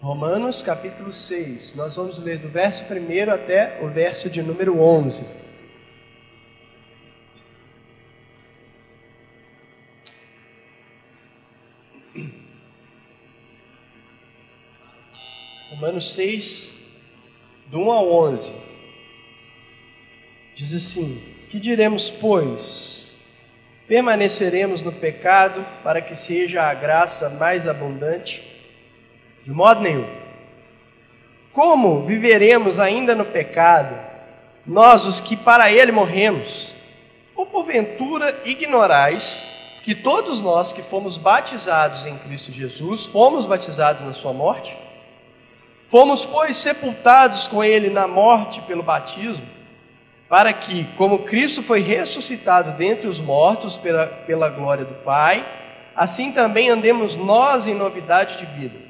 Romanos capítulo 6. Nós vamos ler do verso 1 até o verso de número 11. Romanos 6, do 1 ao 11. Diz assim: Que diremos, pois? Permaneceremos no pecado para que seja a graça mais abundante? De modo nenhum. Como viveremos ainda no pecado, nós os que para ele morremos? Ou porventura ignorais que todos nós que fomos batizados em Cristo Jesus, fomos batizados na sua morte? Fomos, pois, sepultados com ele na morte pelo batismo, para que, como Cristo foi ressuscitado dentre os mortos pela, pela glória do Pai, assim também andemos nós em novidade de vida.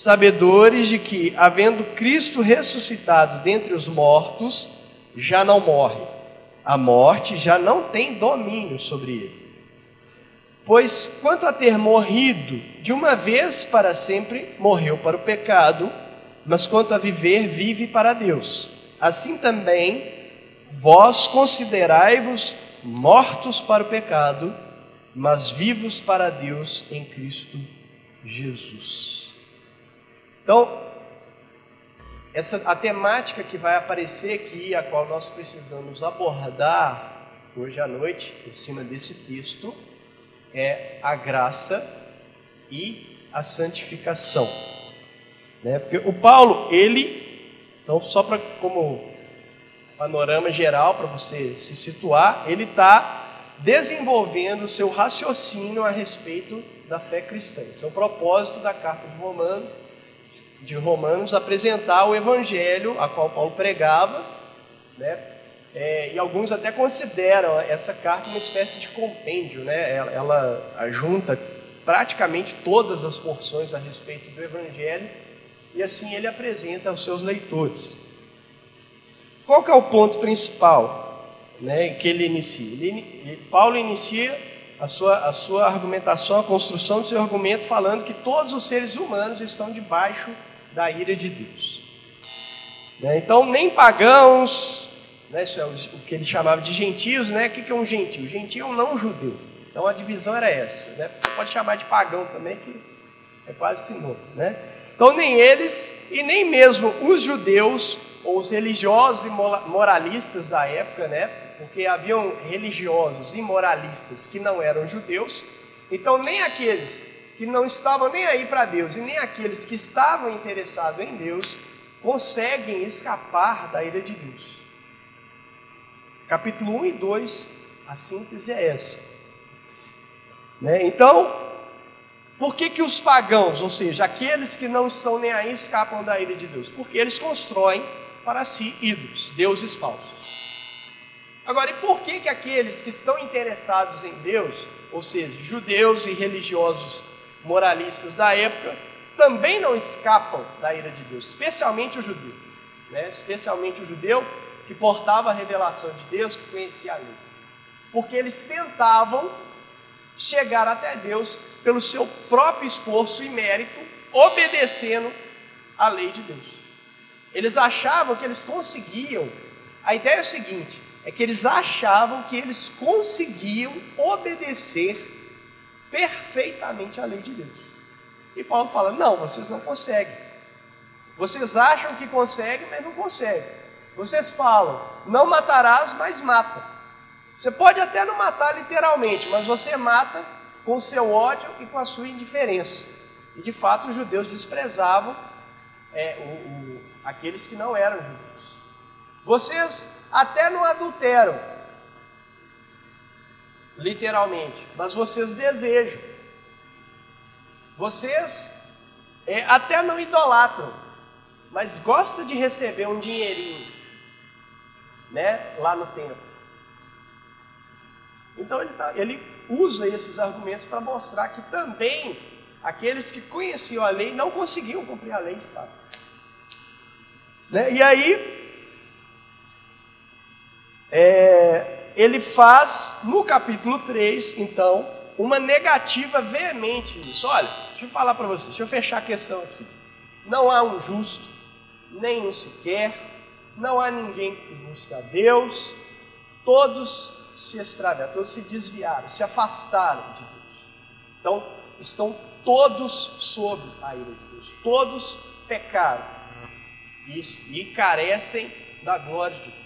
sabedores de que, havendo Cristo ressuscitado dentre os mortos, já não morre, a morte já não tem domínio sobre ele. Pois quanto a ter morrido de uma vez para sempre, morreu para o pecado, mas quanto a viver, vive para Deus. Assim também, vós considerai-vos mortos para o pecado, mas vivos para Deus em Cristo Jesus. Então, essa a temática que vai aparecer aqui, a qual nós precisamos abordar hoje à noite, em cima desse texto, é a graça e a santificação. Né? Porque o Paulo, ele, então só para como panorama geral para você se situar, ele está desenvolvendo o seu raciocínio a respeito da fé cristã. Esse é o propósito da carta de Romanos, de Romanos apresentar o evangelho a qual Paulo pregava, né? É, e alguns até consideram essa carta uma espécie de compêndio, né? Ela, ela junta praticamente todas as porções a respeito do Evangelho e assim ele apresenta aos seus leitores. Qual que é o ponto principal né, que ele inicia? Ele, Paulo inicia a sua, a sua argumentação, a construção do seu argumento, falando que todos os seres humanos estão debaixo da ira de Deus. Né, então, nem pagãos, né, isso é o, que ele chamava de gentios, né? O que é um gentio? Gentio é um não judeu. Então a divisão era essa, né? Você pode chamar de pagão também, que é quase sinônimo, né? Então nem eles e nem mesmo os judeus ou os religiosos e moralistas da época, né? Porque haviam religiosos e moralistas que não eram judeus. Então nem aqueles que não estavam nem aí para Deus e nem aqueles que estavam interessados em Deus conseguem escapar da ira de Deus. Capítulo 1 e 2, a síntese é essa. Né? Então, por que, que os pagãos, ou seja, aqueles que não estão nem aí, escapam da ira de Deus? Porque eles constroem para si ídolos, deuses falsos. Agora, e por que, que aqueles que estão interessados em Deus, ou seja, judeus e religiosos moralistas da época, também não escapam da ira de Deus, especialmente o judeu, né? especialmente o judeu que portava a revelação de Deus, que conhecia a lei. Porque eles tentavam chegar até Deus pelo seu próprio esforço e mérito, obedecendo à lei de Deus. Eles achavam que eles conseguiam. A ideia é o seguinte: é que eles achavam que eles conseguiam obedecer perfeitamente à lei de Deus. E Paulo fala: não, vocês não conseguem. Vocês acham que conseguem, mas não conseguem. Vocês falam, não matarás, mas mata. Você pode até não matar literalmente, mas você mata com o seu ódio e com a sua indiferença. E de fato os judeus desprezavam é, o, o, aqueles que não eram judeus. Vocês até não adulteram, literalmente, mas vocês desejam. Vocês é, até não idolatram, mas gosta de receber um dinheirinho, né, lá no templo. Então ele, tá, ele usa esses argumentos para mostrar que também aqueles que conheciam a lei não conseguiam cumprir a lei de fato. Né? E aí, é, ele faz no capítulo 3, então, uma negativa veemente nisso. Olha, deixa eu falar para vocês, deixa eu fechar a questão aqui. Não há um justo, nem um sequer, não há ninguém que busca a Deus, todos se extraviaram, todos se desviaram, se afastaram de Deus. Então, estão todos sob a ira de Deus, todos pecaram e, e carecem da glória de Deus.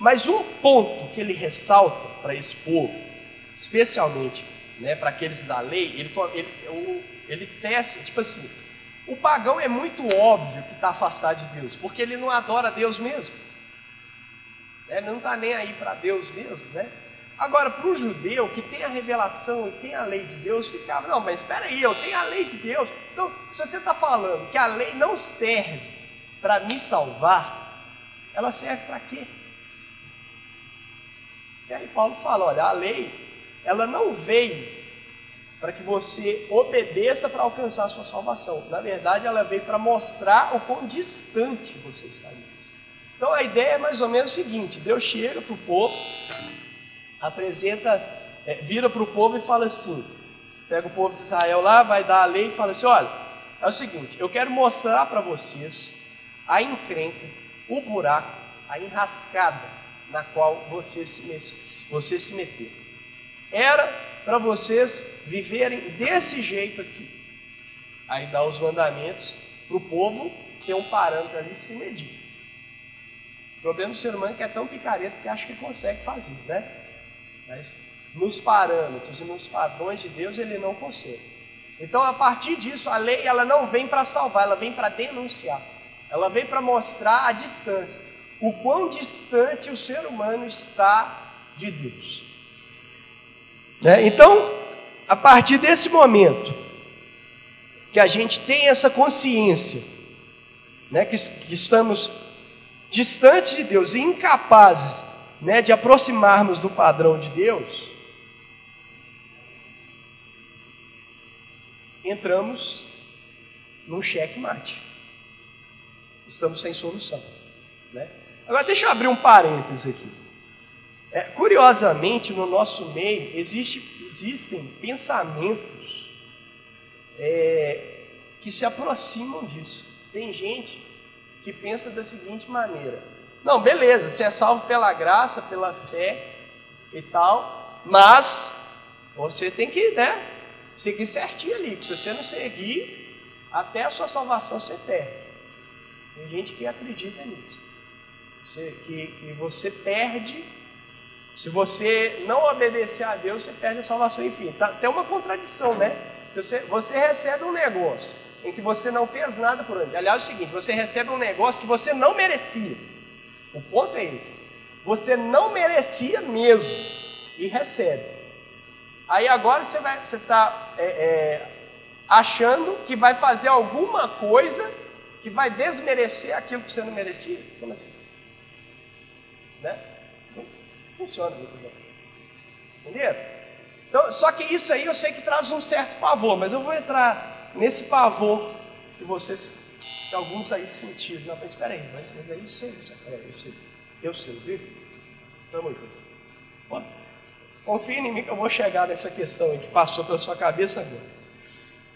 Mas um ponto que ele ressalta para esse povo, especialmente né, para aqueles da lei, ele, ele, ele testa, tipo assim, o pagão é muito óbvio que está afastado de Deus, porque ele não adora Deus mesmo. Ele não está nem aí para Deus mesmo, né? Agora, para o judeu que tem a revelação e tem a lei de Deus, ficava, não, mas espera aí, eu tenho a lei de Deus. Então, se você está falando que a lei não serve para me salvar, ela serve para quê? E aí Paulo fala, olha, a lei, ela não veio para que você obedeça para alcançar a sua salvação. Na verdade, ela veio para mostrar o quão distante você está de Então a ideia é mais ou menos o seguinte: Deus chega para o povo, apresenta, é, vira para o povo e fala assim: pega o povo de Israel lá, vai dar a lei e fala assim: olha, é o seguinte, eu quero mostrar para vocês a encrenca, o buraco, a enrascada na qual você se, você se meteu. Era para vocês viverem desse jeito aqui. Aí dá os mandamentos para o povo ter um parâmetro ali se medir. O problema do ser humano é que é tão picareta que acha que consegue fazer, né? Mas nos parâmetros e nos padrões de Deus ele não consegue. Então, a partir disso, a lei ela não vem para salvar, ela vem para denunciar. Ela vem para mostrar a distância, o quão distante o ser humano está de Deus. Né? Então, a partir desse momento que a gente tem essa consciência, né, que, que estamos distantes de Deus e incapazes né, de aproximarmos do padrão de Deus, entramos num cheque-mate. Estamos sem solução. Né? Agora, deixa eu abrir um parênteses aqui. É, curiosamente, no nosso meio existe, existem pensamentos é, que se aproximam disso. Tem gente que pensa da seguinte maneira: não, beleza, você é salvo pela graça, pela fé e tal, mas você tem que né, seguir certinho ali, se você não seguir, até a sua salvação ser perde. Tem gente que acredita nisso. Você, que, que você perde se você não obedecer a Deus, você perde a salvação. Enfim, tá, tem uma contradição, né? Você, você recebe um negócio em que você não fez nada por ele. Aliás, é o seguinte: você recebe um negócio que você não merecia. O ponto é esse. Você não merecia mesmo e recebe. Aí agora você vai, você está é, é, achando que vai fazer alguma coisa que vai desmerecer aquilo que você não merecia. Como assim? Né? funciona muito bem. Entenderam? Então, só que isso aí eu sei que traz um certo pavor, mas eu vou entrar nesse pavor que vocês, que alguns aí sentiram. Não, mas espera aí, mas, mas aí sei, é, eu sei, eu sei, viu? Tamo junto. Confia em mim que eu vou chegar nessa questão aí que passou pela sua cabeça agora.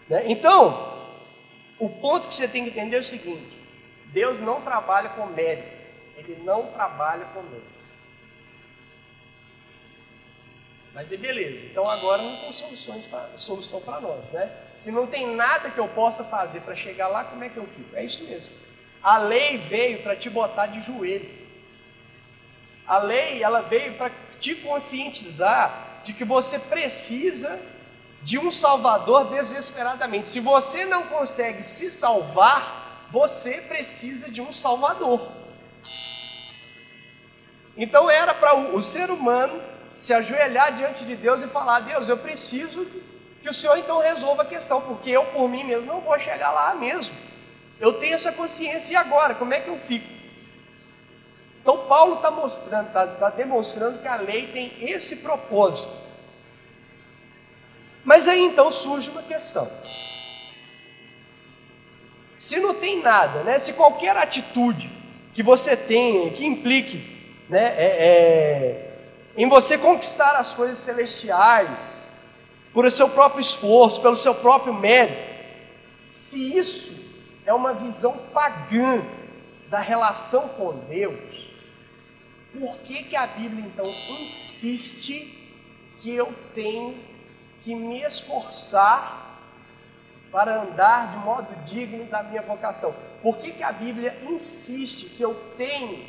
Né? Então, o ponto que você tem que entender é o seguinte: Deus não trabalha com mérito, Ele não trabalha mérito. Mas e beleza, então agora não tem soluções pra, solução para nós, né? Se não tem nada que eu possa fazer para chegar lá, como é que eu fico? É isso mesmo. A lei veio para te botar de joelho. A lei, ela veio para te conscientizar de que você precisa de um salvador desesperadamente. Se você não consegue se salvar, você precisa de um salvador. Então era para o, ser humano se ajoelhar diante de Deus e falar: Deus, eu preciso que o Senhor então resolva a questão, porque eu por mim mesmo não vou chegar lá mesmo. Eu tenho essa consciência e agora, como é que eu fico? Então Paulo está mostrando, está tá demonstrando que a lei tem esse propósito. Mas aí então surge uma questão. Se não tem nada, né? Se qualquer atitude que você tenha, que implique né, é, é, em você conquistar as coisas celestiais, por seu próprio esforço, pelo seu próprio mérito, se isso é uma visão pagã da relação com Deus, por que, que a Bíblia então insiste que eu tenho que me esforçar para andar de modo digno da minha vocação. Por que, que a Bíblia insiste que eu tenho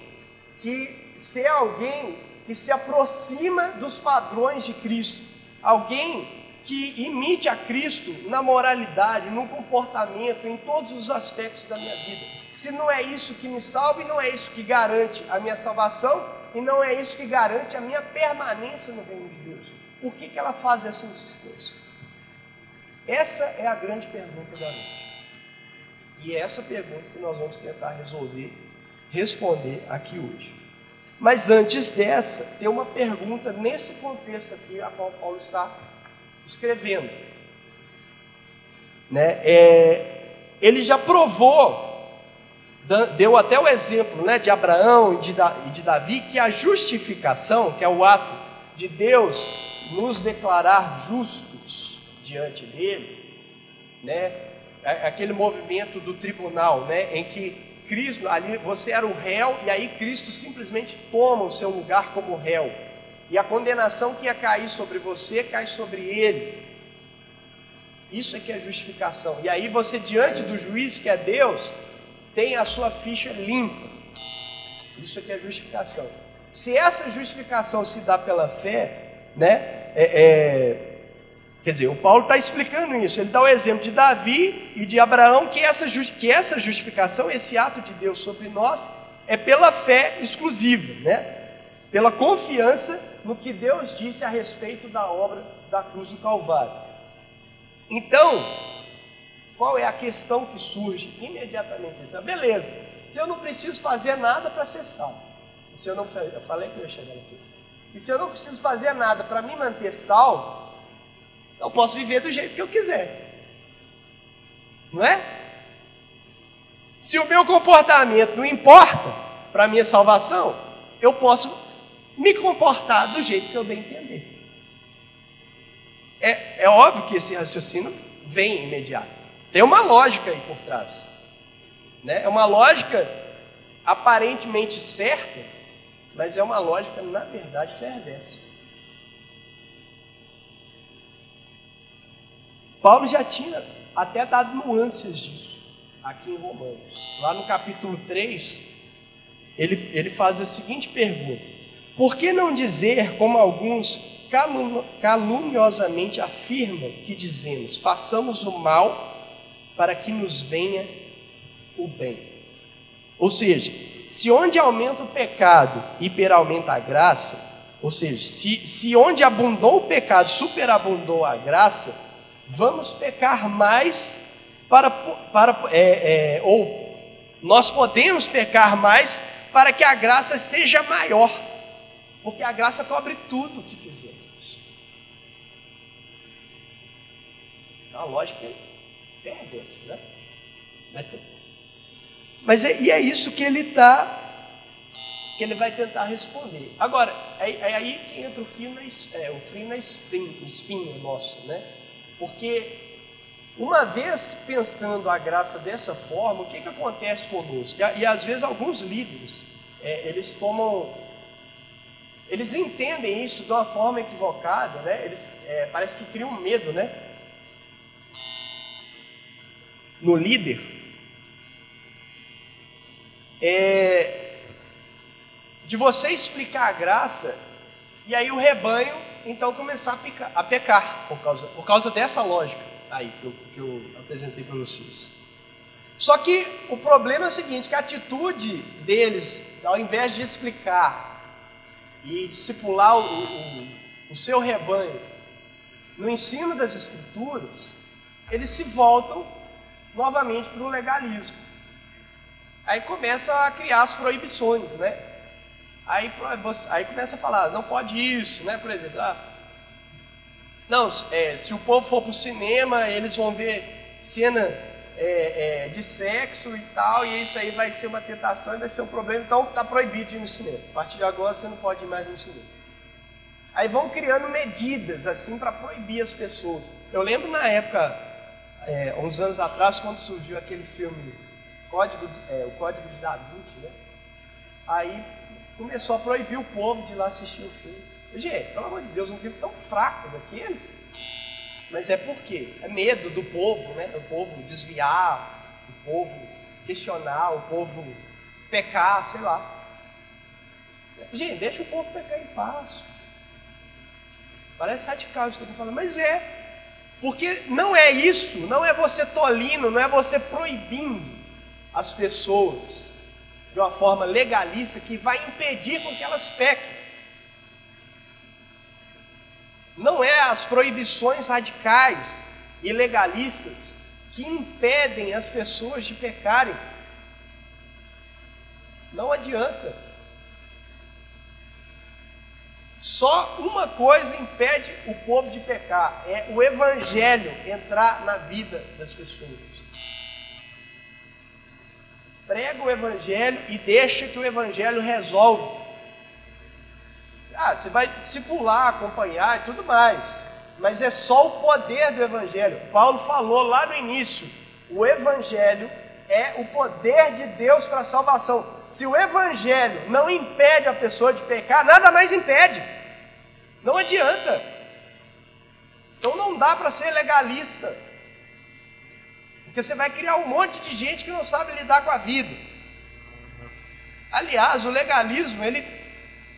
que ser alguém que se aproxima dos padrões de Cristo? Alguém que imite a Cristo na moralidade, no comportamento, em todos os aspectos da minha vida. Se não é isso que me salva e não é isso que garante a minha salvação e não é isso que garante a minha permanência no reino de Deus, por que, que ela faz essa insistência? Essa é a grande pergunta da noite. E é essa pergunta que nós vamos tentar resolver, responder aqui hoje. Mas antes dessa, tem uma pergunta nesse contexto aqui, a qual Paulo está escrevendo. Né? É, ele já provou, deu até o exemplo né, de Abraão e de Davi, que a justificação, que é o ato de Deus nos declarar justos, diante dele, né? Aquele movimento do tribunal, né? Em que Cristo, ali você era o réu e aí Cristo simplesmente toma o seu lugar como réu. E a condenação que ia cair sobre você cai sobre ele. Isso é que é justificação. E aí você diante do juiz que é Deus, tem a sua ficha limpa. Isso é que é justificação. Se essa justificação se dá pela fé, né? É, é, Quer dizer, o Paulo está explicando isso. Ele dá o exemplo de Davi e de Abraão, que essa, que essa justificação, esse ato de Deus sobre nós, é pela fé exclusiva, né? pela confiança no que Deus disse a respeito da obra da cruz do Calvário. Então, qual é a questão que surge imediatamente? Isso? Beleza, se eu não preciso fazer nada para ser salvo, se eu não eu falei que eu ia chegar na questão, e se eu não preciso fazer nada para me manter salvo, eu posso viver do jeito que eu quiser. Não é? Se o meu comportamento não importa para a minha salvação, eu posso me comportar do jeito que eu bem entender. É, é óbvio que esse raciocínio vem imediato. Tem uma lógica aí por trás. Né? É uma lógica aparentemente certa, mas é uma lógica, na verdade, perversa. Paulo já tinha até dado nuances disso aqui em Romanos. Lá no capítulo 3, ele, ele faz a seguinte pergunta: Por que não dizer, como alguns caluniosamente afirmam que dizemos, façamos o mal para que nos venha o bem? Ou seja, se onde aumenta o pecado, hiperaumenta a graça, ou seja, se, se onde abundou o pecado, superabundou a graça, vamos pecar mais para, para é, é, ou nós podemos pecar mais para que a graça seja maior, porque a graça cobre tudo o que fizemos. A lógica é perversa, né? Mas é, e é isso que ele está, que ele vai tentar responder. Agora, é, é aí que entra o fio na, é, o frio na espinha, espinha nossa, né? Porque uma vez pensando a graça dessa forma, o que, que acontece conosco? E, e às vezes alguns líderes, é, eles tomam, eles entendem isso de uma forma equivocada, né? Eles é, parece que criam medo, né? No líder, é, de você explicar a graça e aí o rebanho então começar a, picar, a pecar por causa, por causa dessa lógica aí que eu, que eu apresentei para vocês. Só que o problema é o seguinte, que a atitude deles, ao invés de explicar e discipular o, o, o seu rebanho no ensino das Escrituras, eles se voltam novamente para o legalismo. Aí começa a criar as proibições, né? Aí, aí começa a falar, não pode isso, né? Por exemplo, ah, não, é, se o povo for para o cinema, eles vão ver cena é, é, de sexo e tal, e isso aí vai ser uma tentação e vai ser um problema, então está proibido de ir no cinema. A partir de agora você não pode ir mais no cinema. Aí vão criando medidas assim para proibir as pessoas. Eu lembro na época, é, uns anos atrás, quando surgiu aquele filme Código, é, o Código de Da Vinci, né? Aí começou a proibir o povo de ir lá assistir o filme. Gente, pelo amor de Deus, um filme tão fraco daquele. Mas é por quê? É medo do povo, né? O povo desviar, o povo questionar, o povo pecar, sei lá. Gente, deixa o povo pecar em paz. Parece radical isso que eu estou falando, mas é. Porque não é isso, não é você tolino, não é você proibindo as pessoas de uma forma legalista que vai impedir com que elas pequem. Não é as proibições radicais e legalistas que impedem as pessoas de pecarem. Não adianta. Só uma coisa impede o povo de pecar: é o Evangelho entrar na vida das pessoas. Prega o Evangelho e deixa que o Evangelho resolve. Ah, você vai discipular, acompanhar e tudo mais, mas é só o poder do Evangelho. Paulo falou lá no início: o Evangelho é o poder de Deus para a salvação. Se o Evangelho não impede a pessoa de pecar, nada mais impede. Não adianta. Então não dá para ser legalista. Porque você vai criar um monte de gente que não sabe lidar com a vida. Aliás, o legalismo, ele,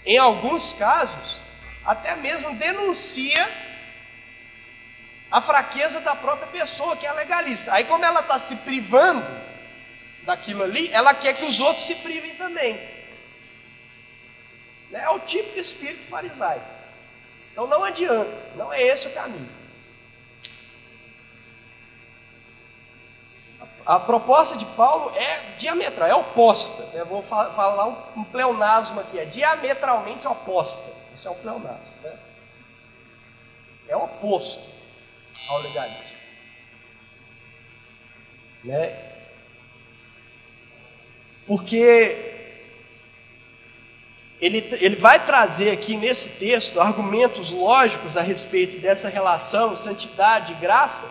em alguns casos, até mesmo denuncia a fraqueza da própria pessoa que é legalista. Aí, como ela está se privando daquilo ali, ela quer que os outros se privem também. É o típico espírito farisaico. Então não adianta, não é esse o caminho. A proposta de Paulo é diametral, é oposta. Eu vou falar um pleonasmo aqui, é diametralmente oposta. Isso é um pleonasmo. Né? É oposto ao legalismo. Né? Porque ele, ele vai trazer aqui nesse texto argumentos lógicos a respeito dessa relação santidade e graça,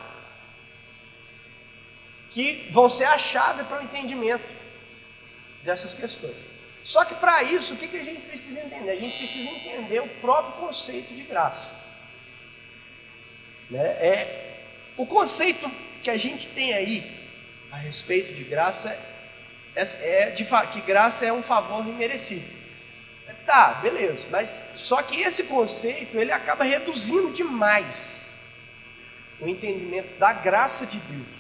que vão ser a chave para o entendimento dessas questões. Só que para isso, o que, que a gente precisa entender? A gente precisa entender o próprio conceito de graça. Né? É, o conceito que a gente tem aí a respeito de graça é, é de, que graça é um favor imerecido. Tá, beleza, mas só que esse conceito ele acaba reduzindo demais o entendimento da graça de Deus.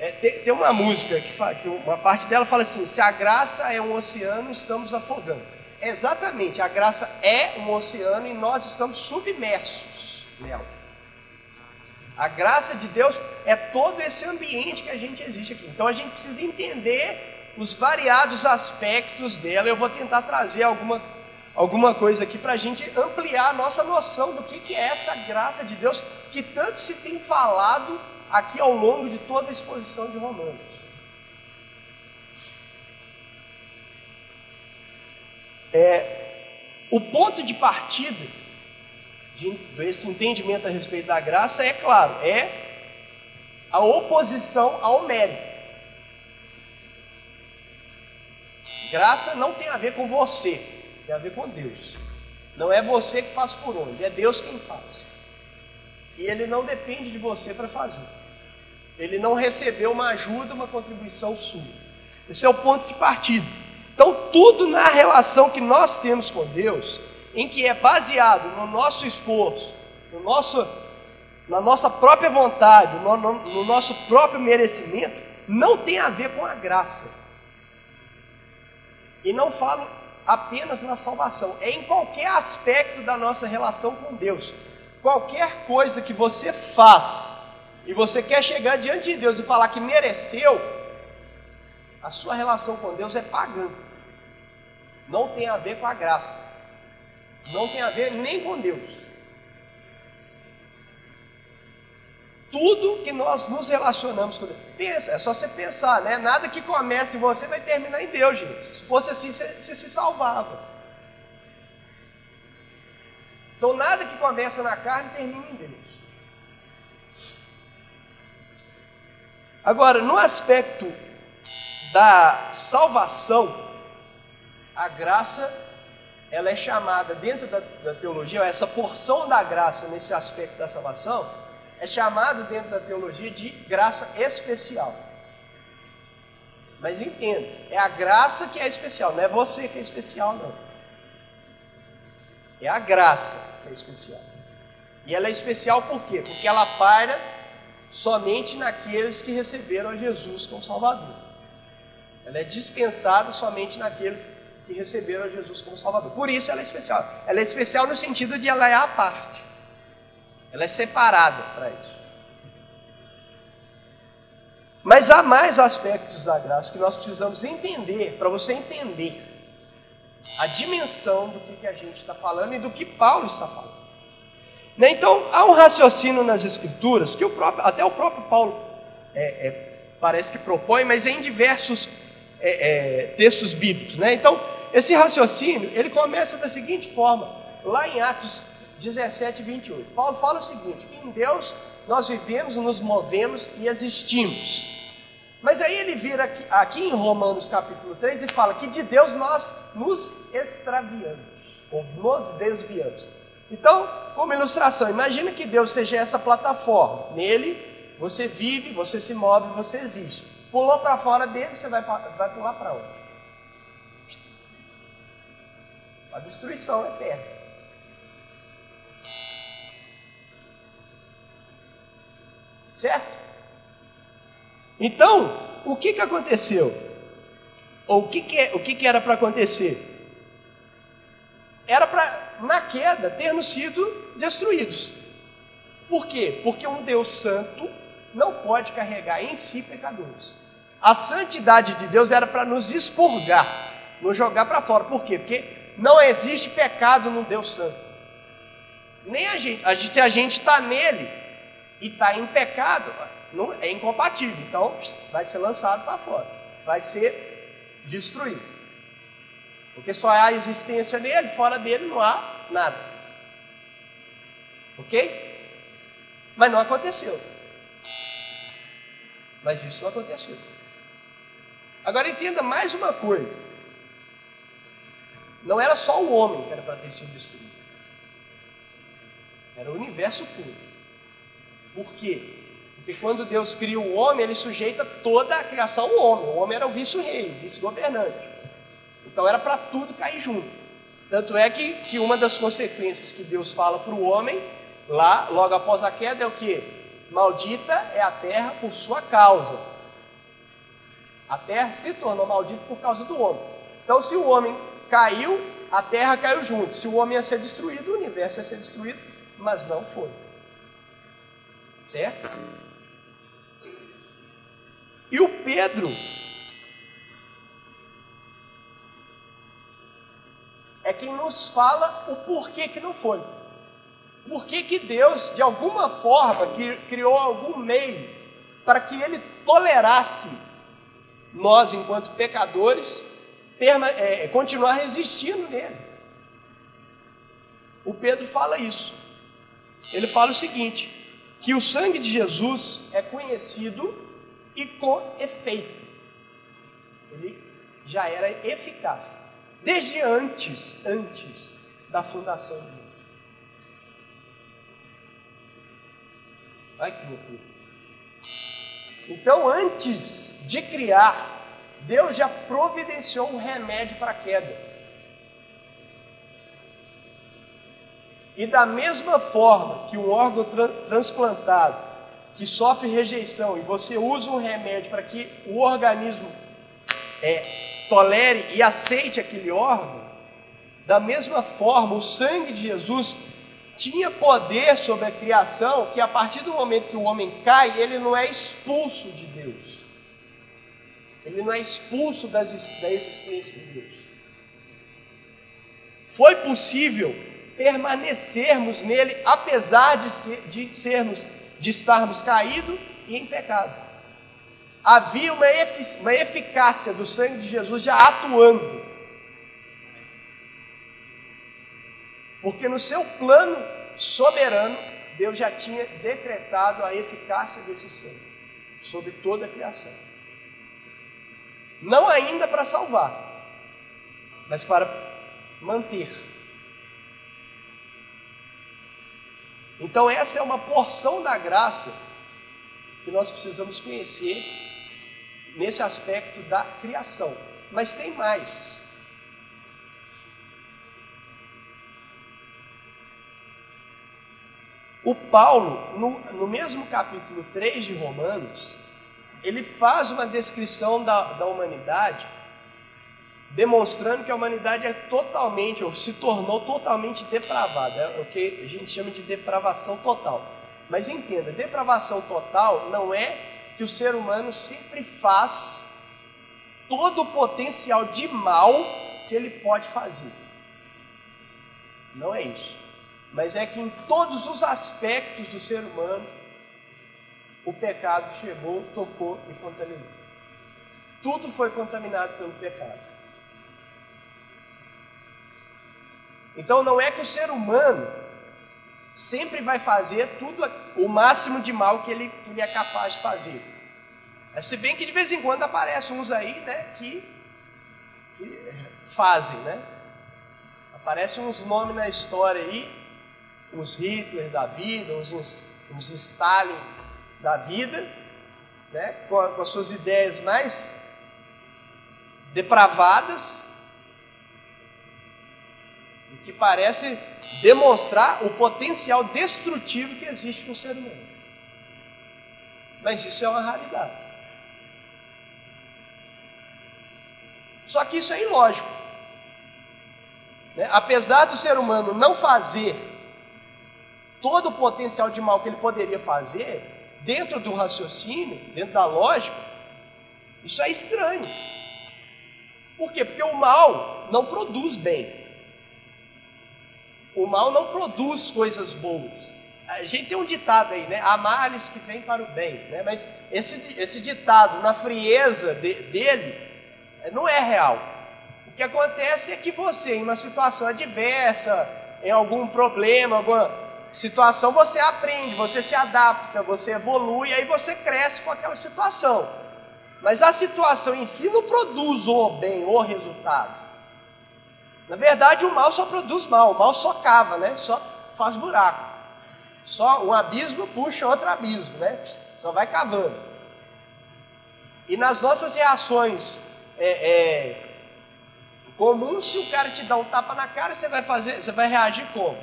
É, tem, tem, uma música que, fala, que, uma parte dela fala assim: se a graça é um oceano, estamos afogando. Exatamente, a graça é um oceano e nós estamos submersos nela. A graça de Deus é todo esse ambiente que a gente existe aqui. Então a gente precisa entender os variados aspectos dela. Eu vou tentar trazer alguma, alguma coisa aqui para a gente ampliar a nossa noção do que, que é essa graça de Deus que tanto se tem falado aqui ao longo de toda a exposição de Romanos. É, o ponto de partida de, desse entendimento a respeito da graça é claro, é a oposição ao mérito. Graça não tem a ver com você, tem a ver com Deus. Não é você que faz por onde, é Deus quem faz. E Ele não depende de você para fazer. Ele não recebeu uma ajuda, uma contribuição sua. Esse é o ponto de partida. Então, tudo na relação que nós temos com Deus, em que é baseado no nosso esforço, no nosso, na nossa própria vontade, no, no, no nosso próprio merecimento, não tem a ver com a graça. E não falo apenas na salvação, é em qualquer aspecto da nossa relação com Deus. qualquer coisa que você faz e você quer chegar diante de Deus e falar que mereceu, a sua relação com Deus é pagã. Não tem a ver com a graça. Não tem a ver nem com Deus. Tudo que nós nos relacionamos com Deus. Pensa, é só você pensar, né? Nada que comece em você vai terminar em Deus, gente. Se fosse assim, você, você se salvava. Então nada que começa na carne termina em Deus. Agora, no aspecto da salvação, a graça ela é chamada dentro da, da teologia, essa porção da graça nesse aspecto da salvação, é chamado dentro da teologia de graça especial. Mas entenda, é a graça que é especial, não é você que é especial, não. É a graça que é especial. E ela é especial por quê? Porque ela paira somente naqueles que receberam a Jesus como Salvador. Ela é dispensada somente naqueles que receberam a Jesus como Salvador. Por isso ela é especial. Ela é especial no sentido de ela é a parte. Ela é separada para isso. Mas há mais aspectos da graça que nós precisamos entender, para você entender a dimensão do que, que a gente está falando e do que Paulo está falando. Né? Então, há um raciocínio nas Escrituras que o próprio, até o próprio Paulo é, é, parece que propõe, mas em diversos é, é textos bíblicos. Né? Então, esse raciocínio ele começa da seguinte forma, lá em Atos 17, 28. Paulo fala o seguinte: que em Deus nós vivemos, nos movemos e existimos. Mas aí ele vira aqui, aqui em Romanos capítulo 3 e fala que de Deus nós nos extraviamos, ou nos desviamos. Então, como ilustração, imagina que Deus seja essa plataforma. Nele você vive, você se move, você existe. Pulou para fora dele, você vai, vai pular para onde? A destruição eterna. Certo? Então, o que, que aconteceu? Ou o que, que, é, o que, que era para acontecer? Era para, na queda, termos sido destruídos. Por quê? Porque um Deus santo não pode carregar em si pecadores. A santidade de Deus era para nos expurgar, nos jogar para fora. Por quê? Porque não existe pecado no Deus santo. Nem a gente. Se a gente está nele, e está em pecado, não, é incompatível. Então, vai ser lançado para fora, vai ser destruído. Porque só há existência nele, fora dele não há nada. Ok? Mas não aconteceu. Mas isso não aconteceu. Agora entenda mais uma coisa. Não era só o homem que era para ter sido destruído. Era o universo puro. Por quê? Porque quando Deus cria o homem, ele sujeita toda a criação ao homem. O homem era o vice-rei, vice-governante. Então era para tudo cair junto. Tanto é que, que uma das consequências que Deus fala para o homem, lá, logo após a queda, é o que? Maldita é a terra por sua causa. A terra se tornou maldita por causa do homem. Então, se o homem caiu, a terra caiu junto. Se o homem ia ser destruído, o universo ia ser destruído, mas não foi. Certo? E o Pedro é quem nos fala o porquê que não foi. Por que, que Deus, de alguma forma, criou algum meio para que Ele tolerasse nós, enquanto pecadores, é, continuar resistindo nele? O Pedro fala isso. Ele fala o seguinte: que o sangue de Jesus é conhecido e com efeito. Ele já era eficaz desde antes, antes da fundação do mundo. Ai que loucura. Então, antes de criar, Deus já providenciou um remédio para a queda. E da mesma forma que um órgão tra transplantado que sofre rejeição e você usa um remédio para que o organismo é, tolere e aceite aquele órgão, da mesma forma o sangue de Jesus tinha poder sobre a criação, que a partir do momento que o homem cai, ele não é expulso de Deus. Ele não é expulso das, da existência de Deus. Foi possível permanecermos nele, apesar de, ser, de sermos, de estarmos caídos e em pecado. Havia uma, efic uma eficácia do sangue de Jesus já atuando. Porque no seu plano soberano, Deus já tinha decretado a eficácia desse sangue sobre toda a criação. Não ainda para salvar, mas para manter. Então, essa é uma porção da graça que nós precisamos conhecer nesse aspecto da criação. Mas tem mais. O Paulo, no, no, mesmo capítulo 3 de Romanos, ele faz uma descrição da, da humanidade, demonstrando que a humanidade é totalmente, ou se tornou totalmente depravada, é o que a gente chama de depravação total. Mas entenda, depravação total não é que o ser humano sempre faz todo o potencial de mal que ele pode fazer. Não é isso. Mas é que em todos os aspectos do ser humano, o pecado chegou, tocou e contaminou. Tudo foi contaminado pelo pecado. Então não é que o ser humano sempre vai fazer tudo o máximo de mal que ele, que ele é capaz de fazer. É, se bem que de vez em quando aparecem uns aí, né, que, que fazem, né? Aparecem uns nomes na história aí, uns Hitler da vida, uns, uns Stalin da vida, né, com, com as suas ideias mais depravadas, que parece demonstrar o potencial destrutivo que existe no ser humano. Mas isso é uma raridade. Só que isso é ilógico. Né? Apesar do ser humano não fazer todo o potencial de mal que ele poderia fazer, dentro do raciocínio, dentro da lógica, isso é estranho. Por quê? Porque o mal não produz bem. O mal não produz coisas boas. A gente tem um ditado aí, né? Há males que vêm para o bem, né? Mas esse, esse ditado, na frieza de, dele, é, não é real. O que acontece é que você, em uma situação adversa, em algum problema, alguma situação, você aprende, você se adapta, você evolui, aí você cresce com aquela situação. Mas a situação em si não produz o bem, o resultado. Na verdade, o mal só produz mal, o mal só cava, né? Só faz buraco. Só um abismo puxa outro abismo, né? Só vai cavando. E nas nossas reações é, é, comuns, se o cara te dá um tapa na cara, você vai fazer, você vai reagir como?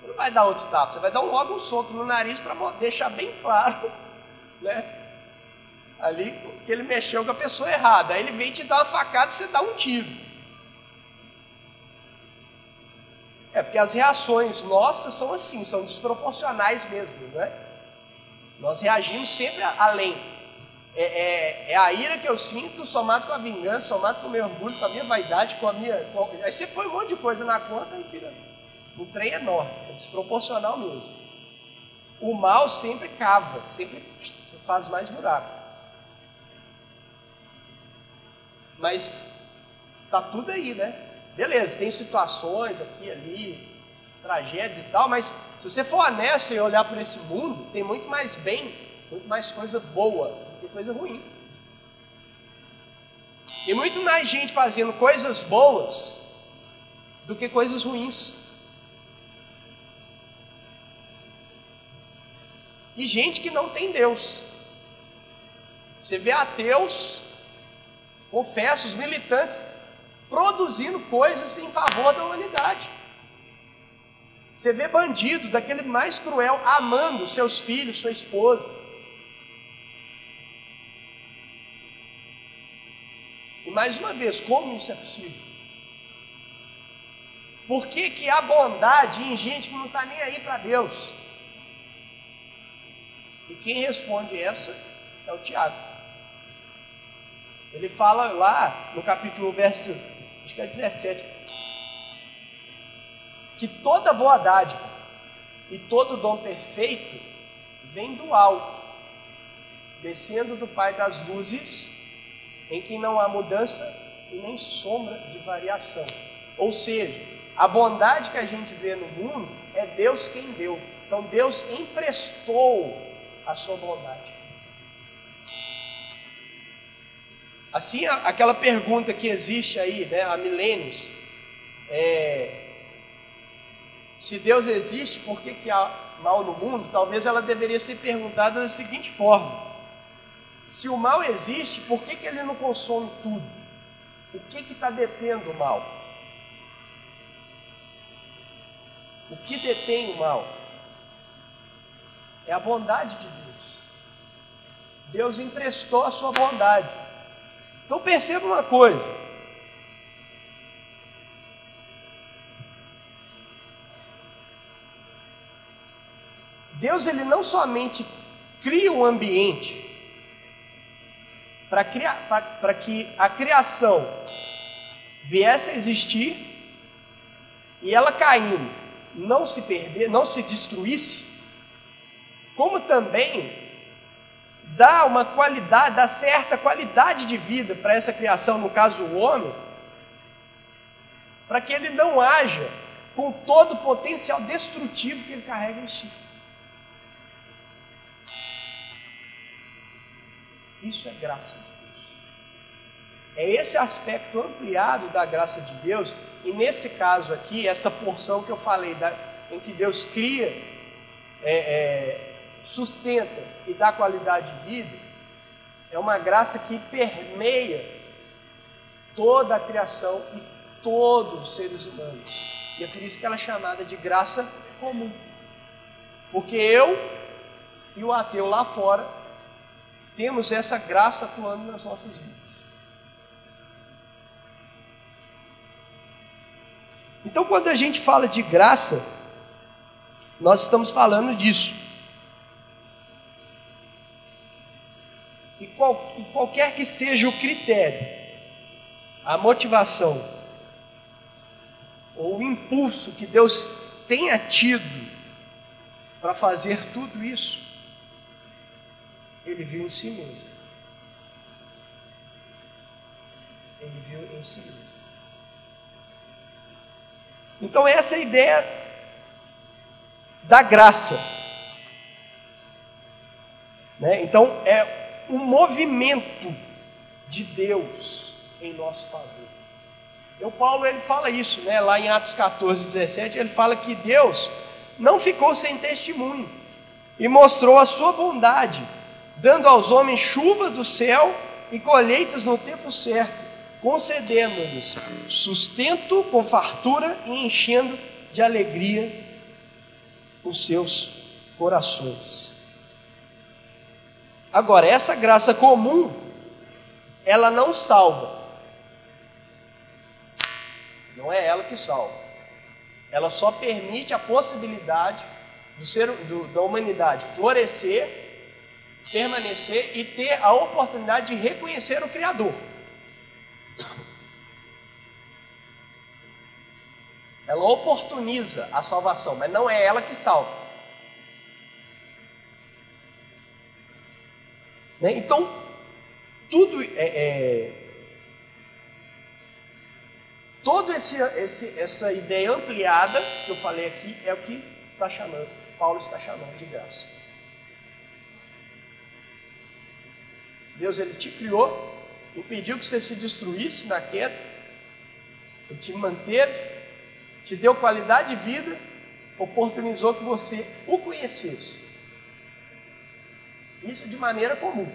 Você não vai dar outro tapa, você vai dar um, logo um soco no nariz para deixar bem claro, né? Ali que ele mexeu com a pessoa errada. Aí ele vem te dar uma facada e você dá um tiro. É porque as reações nossas são assim, são desproporcionais mesmo, né? Nós reagimos sempre além. É, é, é, a ira que eu sinto somado com a vingança, somado com o meu orgulho, com a minha vaidade, com a minha. Com... Aí você põe um monte de coisa na conta e vira. Um trem enorme, é desproporcional mesmo. O mal sempre cava, sempre faz mais buraco. Mas tá tudo aí, né? Beleza, tem situações aqui ali, tragédias e tal, mas se você for honesto e olhar para esse mundo, tem muito mais bem, muito mais coisa boa do que coisa ruim. E muito mais gente fazendo coisas boas do que coisas ruins. E gente que não tem Deus. Você vê ateus, confessos, militantes, produzindo coisas em favor da humanidade. Você vê bandido daquele mais cruel amando seus filhos, sua esposa. E mais uma vez, como isso é possível? Por que, que há bondade em gente que não está nem aí para Deus? E quem responde essa é o Tiago. Ele fala lá no capítulo verso, que é 17, que toda boa dádiva e todo dom perfeito vem do alto, descendo do Pai das luzes, em que não há mudança e nem sombra de variação. Ou seja, a bondade que a gente vê no mundo é Deus quem deu. Então Deus emprestou a sua bondade. Assim, aquela pergunta que existe aí, né, há milênios, é, se Deus existe, por que, que há mal no mundo? Talvez ela deveria ser perguntada da seguinte forma: se o mal existe, por que, que ele não consome tudo? O que está detendo o mal? O que detém o mal? É a bondade de Deus. Deus emprestou a sua bondade. Então perceba uma coisa. Deus ele não somente cria um ambiente para que a criação viesse a existir e ela caindo não se perder, não se destruísse, como também dá uma qualidade, dá certa qualidade de vida para essa criação, no caso o homem, para que ele não haja com todo o potencial destrutivo que ele carrega em si. Isso é graça de Deus. É esse aspecto ampliado da graça de Deus, e nesse caso aqui, essa porção que eu falei, da, em que Deus cria é, é, sustenta e dá qualidade de vida, é uma graça que permeia toda a criação e todos os seres humanos. E é por isso que ela é chamada de graça comum. Porque eu e o ateu lá fora temos essa graça atuando nas nossas vidas. Então, quando a gente fala de graça, nós estamos falando disso. E, qual, e qualquer que seja o critério, a motivação, ou o impulso que Deus tenha tido para fazer tudo isso, ele viu em si mesmo. Ele viu em si mesmo. Então, essa é a ideia da graça. Né? Então, é um movimento de Deus em nosso favor. O Paulo ele fala isso, né? Lá em Atos 14, 17, ele fala que Deus não ficou sem testemunho e mostrou a sua bondade, dando aos homens chuva do céu e colheitas no tempo certo, concedendo-lhes sustento com fartura e enchendo de alegria os seus corações. Agora, essa graça comum, ela não salva. Não é ela que salva. Ela só permite a possibilidade do ser, do, da humanidade florescer, permanecer e ter a oportunidade de reconhecer o Criador. Ela oportuniza a salvação, mas não é ela que salva. Né? Então, tudo é, é toda esse, esse, essa ideia ampliada que eu falei aqui é o que está chamando, Paulo está chamando de graça. Deus ele te criou, impediu que você se destruísse na queda, ele te manteve, te deu qualidade de vida, oportunizou que você o conhecesse. Isso de maneira comum.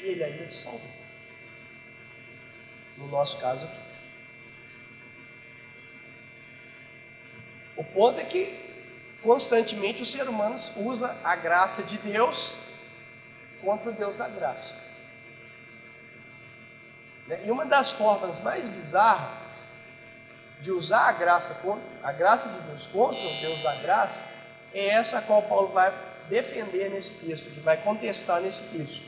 E ele ainda te salvou. No nosso caso aqui. O ponto é que constantemente o ser humano usa a graça de Deus contra o Deus da graça. Né? E uma das formas mais bizarras de usar a graça contra, a graça de Deus contra o Deus da graça, é essa a qual Paulo vai defender nesse texto, que vai contestar nesse texto.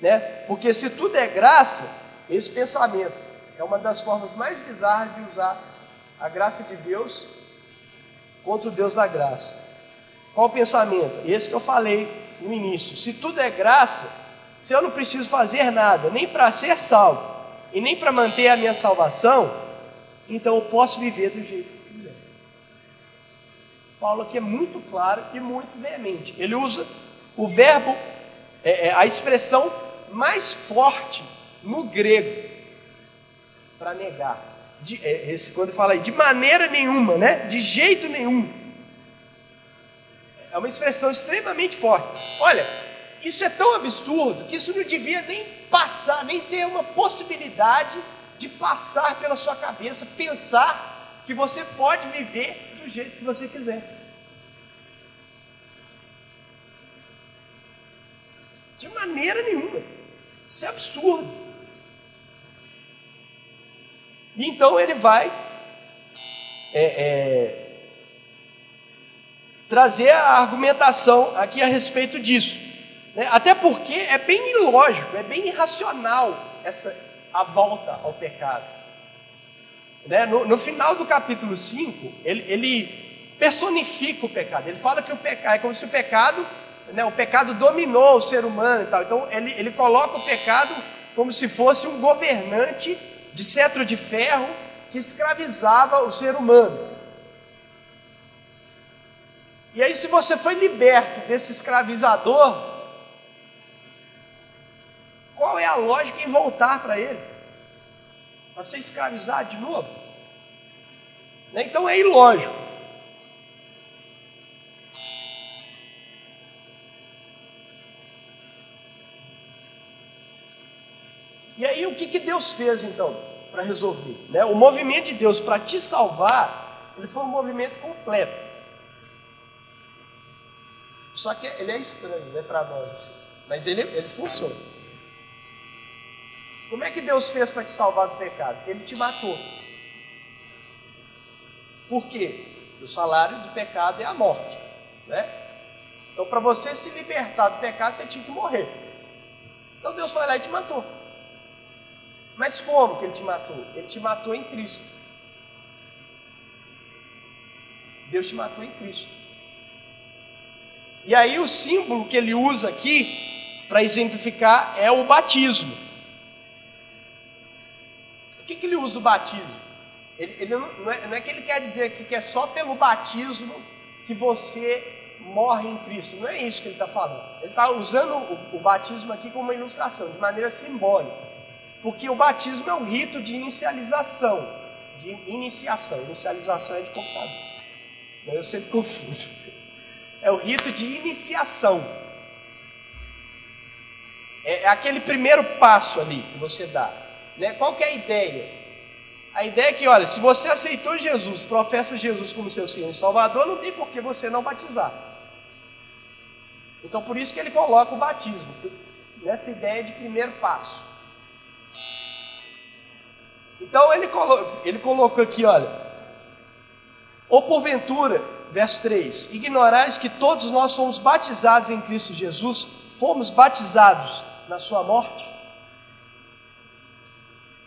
Né? Porque se tudo é graça, esse pensamento é uma das formas mais bizarras de usar a graça de Deus contra o Deus da graça. Qual o pensamento? Esse que eu falei no início. Se tudo é graça, se eu não preciso fazer nada, nem para ser salvo e nem para manter a minha salvação, então eu posso viver do jeito. Paulo aqui é muito claro e muito veemente. Ele usa o verbo, é, é, a expressão mais forte no grego para negar. De, é, esse, quando fala aí, de maneira nenhuma, né? De jeito nenhum. É uma expressão extremamente forte. Olha, isso é tão absurdo que isso não devia nem passar, nem ser uma possibilidade de passar pela sua cabeça, pensar que você pode viver do jeito que você quiser. De maneira nenhuma. Isso é absurdo. E então ele vai é, é, trazer a argumentação aqui a respeito disso. Né? Até porque é bem ilógico, é bem irracional essa, a volta ao pecado. Né? No, no, final do capítulo 5, ele, ele, personifica o pecado. Ele fala que o pecado é como se o pecado, né, o pecado dominou o ser humano e tal. Então ele, ele coloca o pecado como se fosse um governante de cetro de ferro que escravizava o ser humano. E aí, se você foi liberto desse escravizador, qual é a lógica em voltar para ele? Para ser escravizado de novo? Né? Então é ilógico. E aí o que, que Deus fez então para resolver? Né? O movimento de Deus para te salvar, ele foi um movimento completo. Só que ele é estranho né, para nós, assim. mas ele, ele funciona. Como é que Deus fez para te salvar do pecado? Ele te matou. Por quê? O salário do pecado é a morte. Né? Então, para você se libertar do pecado, você tinha que morrer. Então, Deus foi lá e te matou. Mas como que Ele te matou? Ele te matou em Cristo. Deus te matou em Cristo. E aí, o símbolo que ele usa aqui, para exemplificar, é o batismo. Por que, que ele usa o batismo? Ele, ele não, não, é, não, é, que ele quer dizer que é só pelo batismo que você morre em Cristo. Não é isso que ele está falando. Ele está usando o, o batismo aqui como uma ilustração, de maneira simbólica. Porque o batismo é um rito de inicialização. De iniciação. Inicialização é de computador. Eu sempre confundo. É o rito de iniciação. É, é aquele primeiro passo ali que você dá. Né? Qual é a ideia? A ideia é que, olha, se você aceitou Jesus, professa Jesus como seu Senhor e Salvador, não tem por que você não batizar. Então, por isso que ele coloca o batismo, nessa ideia de primeiro passo. Então, ele, colo ele colocou aqui, olha, ou porventura, verso 3: Ignorais que todos nós somos batizados em Cristo Jesus, fomos batizados na Sua morte?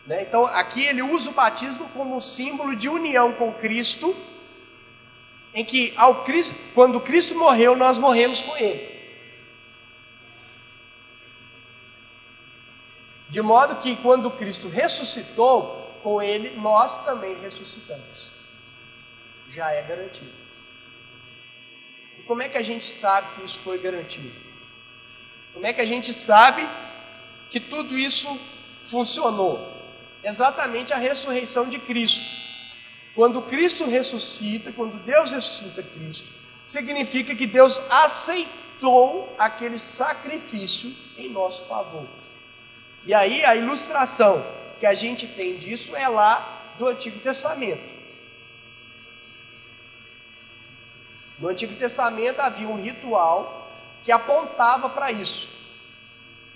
Né? Então, aqui ele usa o batismo como símbolo de união com Cristo, em que ao Cristo, quando Cristo morreu, nós morremos com Ele. De modo que quando Cristo ressuscitou, com Ele nós também ressuscitamos. Já é garantido. E como é que a gente sabe que isso foi garantido? Como é que a gente sabe que tudo isso funcionou? Exatamente a ressurreição de Cristo. Quando Cristo ressuscita, quando Deus ressuscita Cristo, significa que Deus aceitou aquele sacrifício em nosso favor. E aí a ilustração que a gente tem disso é lá do Antigo Testamento. No Antigo Testamento havia um ritual que apontava para isso,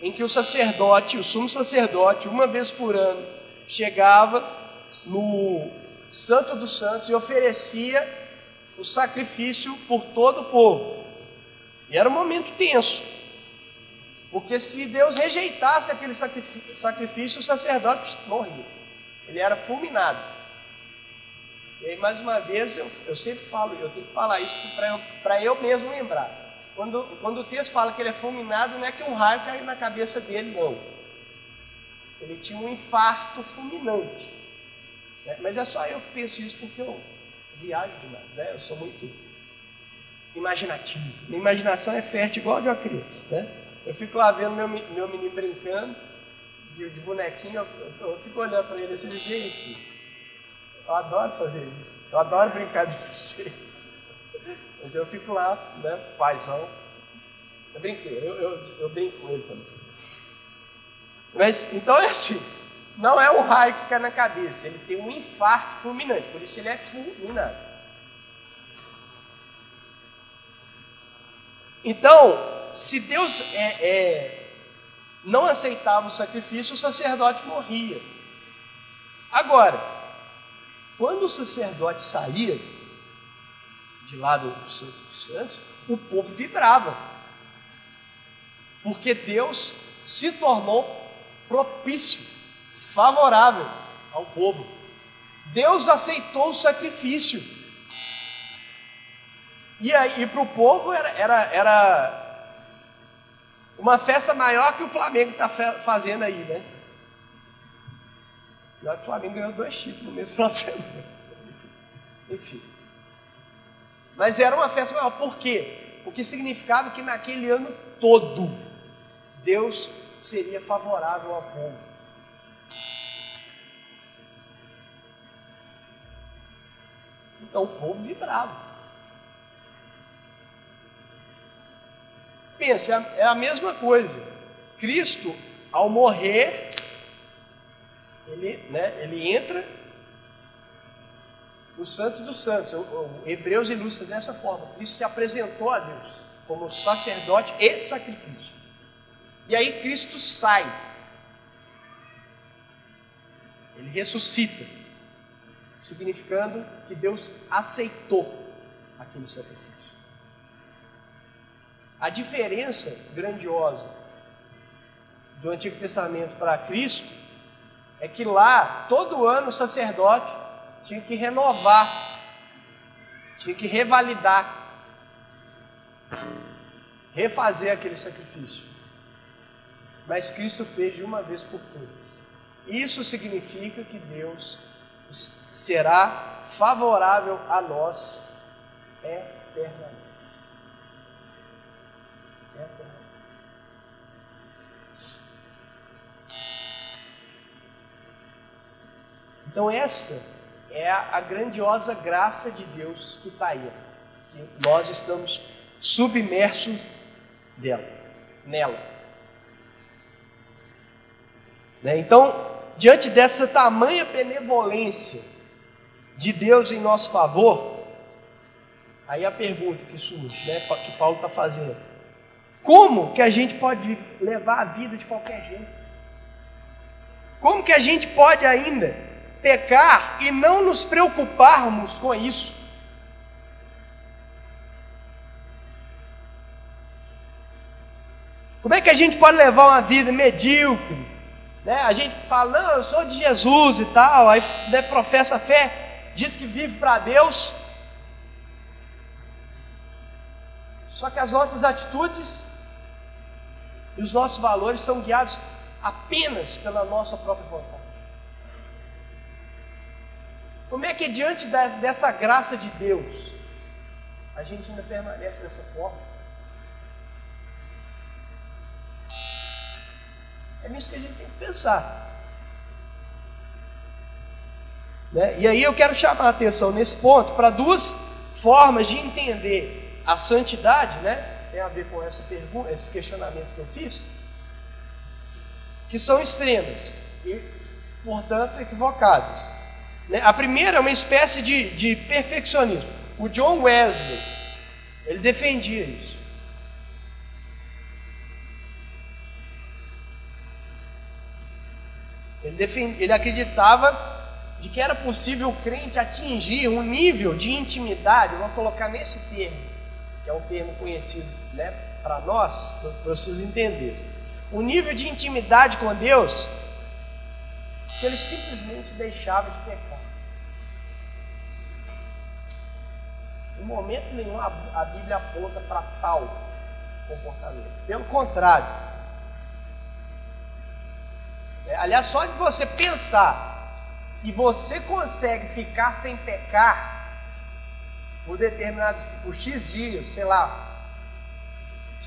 em que o sacerdote, o sumo sacerdote, uma vez por ano, chegava no, Santo dos Santos e oferecia o sacrifício por todo o povo. E era um momento tenso, porque se Deus rejeitasse aquele sacrifício, o sacerdote morria, ele era fulminado. E aí, mais uma vez, eu, eu sempre falo, eu tenho que falar isso para eu, eu mesmo lembrar. Quando, quando o texto fala que ele é fulminado, não é que um raio caiu na cabeça dele, não. Ele tinha um infarto fulminante. Né? Mas é só eu que penso isso porque eu viajo demais, né? Eu sou muito imaginativo. Minha imaginação é fértil igual a de uma criança, né? Eu fico lá vendo meu, meu menino brincando de, de bonequinho, eu, eu, eu, fico olhando para ele assim, gente, eu adoro fazer isso. Eu adoro brincar desse jeito. Mas eu fico lá, né, paizão. Eu brinquei, eu, eu, eu brinco com ele também. Mas, então é assim, não é o raio que cai na cabeça, ele tem um infarto fulminante, por isso ele é fulminado. Então, se Deus é, é, não aceitava o sacrifício, o sacerdote morria. Agora, quando o sacerdote saía de lá do Santo dos Santos, o povo vibrava, porque Deus se tornou propício favorável ao povo. Deus aceitou o sacrifício. E aí para o povo era, era, era uma festa maior que o Flamengo está fazendo aí, né? Pior que o Flamengo ganhou dois títulos no mesmo final de semana. Enfim. Mas era uma festa maior. Por quê? Porque significava que naquele ano todo Deus seria favorável ao povo. Então o povo vibrava. Pensa, é a mesma coisa. Cristo, ao morrer, ele, né, ele entra no Santo dos Santos. O, o Hebreus ilustra dessa forma. Cristo se apresentou a Deus como sacerdote e sacrifício. E aí Cristo sai. Ele ressuscita significando que Deus aceitou aquele sacrifício. A diferença grandiosa do Antigo Testamento para Cristo é que lá, todo ano, o sacerdote tinha que renovar, tinha que revalidar, refazer aquele sacrifício. Mas Cristo fez de uma vez por todas. Isso significa que Deus será favorável a nós eternamente. eternamente. Então, essa é a, grandiosa graça de Deus que está aí. Que nós estamos submersos dela, nela. Né? Então, diante dessa tamanha benevolência, de Deus em nosso favor, aí a pergunta que surge, né, que Paulo está fazendo: como que a gente pode levar a vida de qualquer jeito? Como que a gente pode ainda pecar e não nos preocuparmos com isso? Como é que a gente pode levar uma vida medíocre? Né? A gente fala, não, eu sou de Jesus e tal, aí né, professa a fé, diz que vive para Deus, só que as nossas atitudes e os nossos valores são guiados apenas pela nossa própria vontade. Como é que diante dessa graça de Deus a gente ainda permanece dessa forma? É nisso que a gente tem que pensar. Né? E aí eu quero chamar a atenção nesse ponto para duas formas de entender a santidade, né? tem a ver com essa pergunta, esses questionamentos que eu fiz, que são extremas e, portanto, equivocadas. Né? A primeira é uma espécie de, de perfeccionismo. O John Wesley, ele defendia isso. Ele, defend, ele acreditava de que era possível o crente atingir um nível de intimidade, vou colocar nesse termo, que é um termo conhecido né, para nós, para vocês entenderem. Um nível de intimidade com Deus que ele simplesmente deixava de pecar. Em momento nenhum a Bíblia aponta para tal comportamento. Pelo contrário. É, aliás, só de você pensar que você consegue ficar sem pecar por determinado, por X dias, sei lá.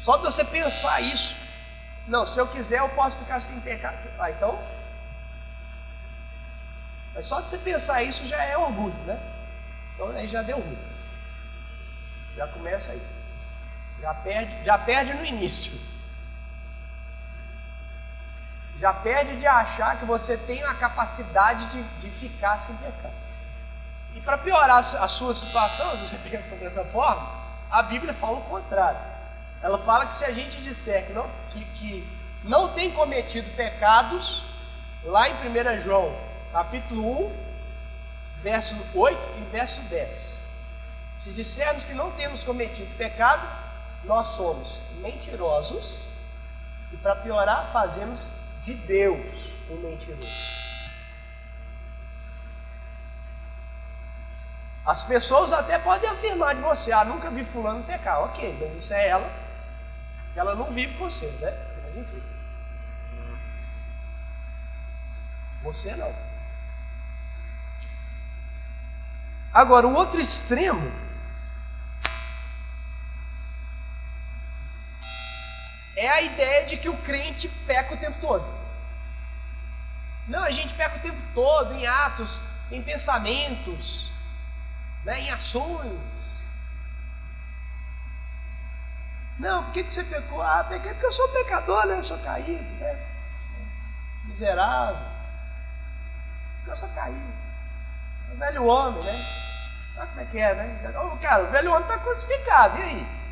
Só de você pensar isso. Não, se eu quiser eu posso ficar sem pecar. Ah, então. Mas só de você pensar isso já é orgulho, né? Então aí já deu ruim. Já começa aí. Já perde, já perde no início já perde de achar que você tem a capacidade de, de ficar sem pecar. E para piorar a sua situação, se você pensa dessa forma, a Bíblia fala o contrário. Ela fala que se a gente disser que não, que, que não tem cometido pecados, lá em 1 João, capítulo 1, verso 8 e verso 10. Se dissermos que não temos cometido pecado, nós somos mentirosos e para piorar, fazemos de Deus um mentiroso. As pessoas até podem afirmar de você, ah, nunca vi fulano pecar. Ok, mas isso é ela. Ela não vive com você, né? Mas enfim. Você não. Agora, o outro extremo é a ideia de que o crente peca o tempo todo. Não, a gente peca o tempo todo em atos, em pensamentos, né, em ações. Não, por que, que você pecou? Ah, pequei porque eu sou pecador, né? Eu sou caído, né? Miserável. Porque eu sou caído. O velho homem, né? Sabe como é que é, né? Cara, o velho homem está crucificado, e aí?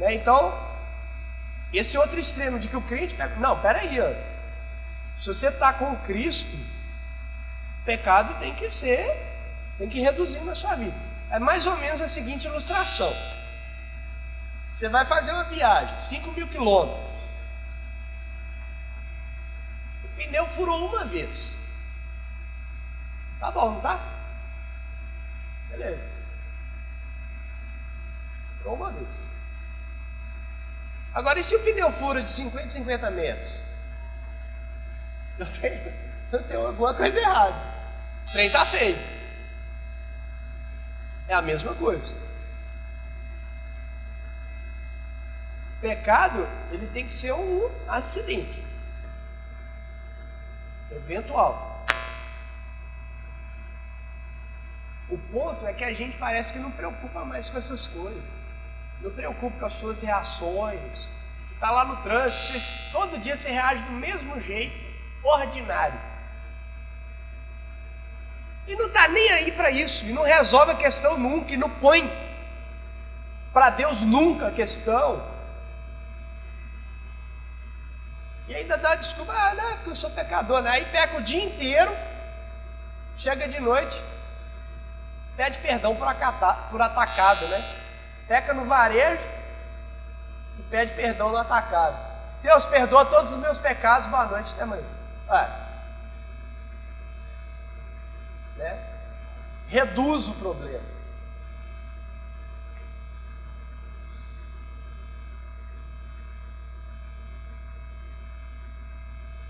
Né? Então, esse outro extremo de que o crente. Não, peraí, ó. se você está com Cristo, pecado tem que ser, tem que reduzir na sua vida. É mais ou menos a seguinte ilustração. Você vai fazer uma viagem, 5 mil quilômetros. O pneu furou uma vez. Tá bom, não tá? Beleza. Furou uma vez. Agora, e se o pneu fura de 50 em 50 metros? Eu tenho, eu tenho alguma coisa errada. O trem está feio. É a mesma coisa. O pecado, ele tem que ser um acidente. Eventual. O ponto é que a gente parece que não preocupa mais com essas coisas. Não preocupe com as suas reações. Está lá no trânsito, você, todo dia você reage do mesmo jeito, ordinário. E não está nem aí para isso, e não resolve a questão nunca, e não põe para Deus nunca a questão. E ainda dá desculpa, ah, não, porque eu sou pecador, né? aí peca o dia inteiro, chega de noite, pede perdão por, por atacado, né? Peca no varejo e pede perdão no atacado. Deus perdoa todos os meus pecados, boa noite, até amanhã. Ah. Né? Reduz o problema.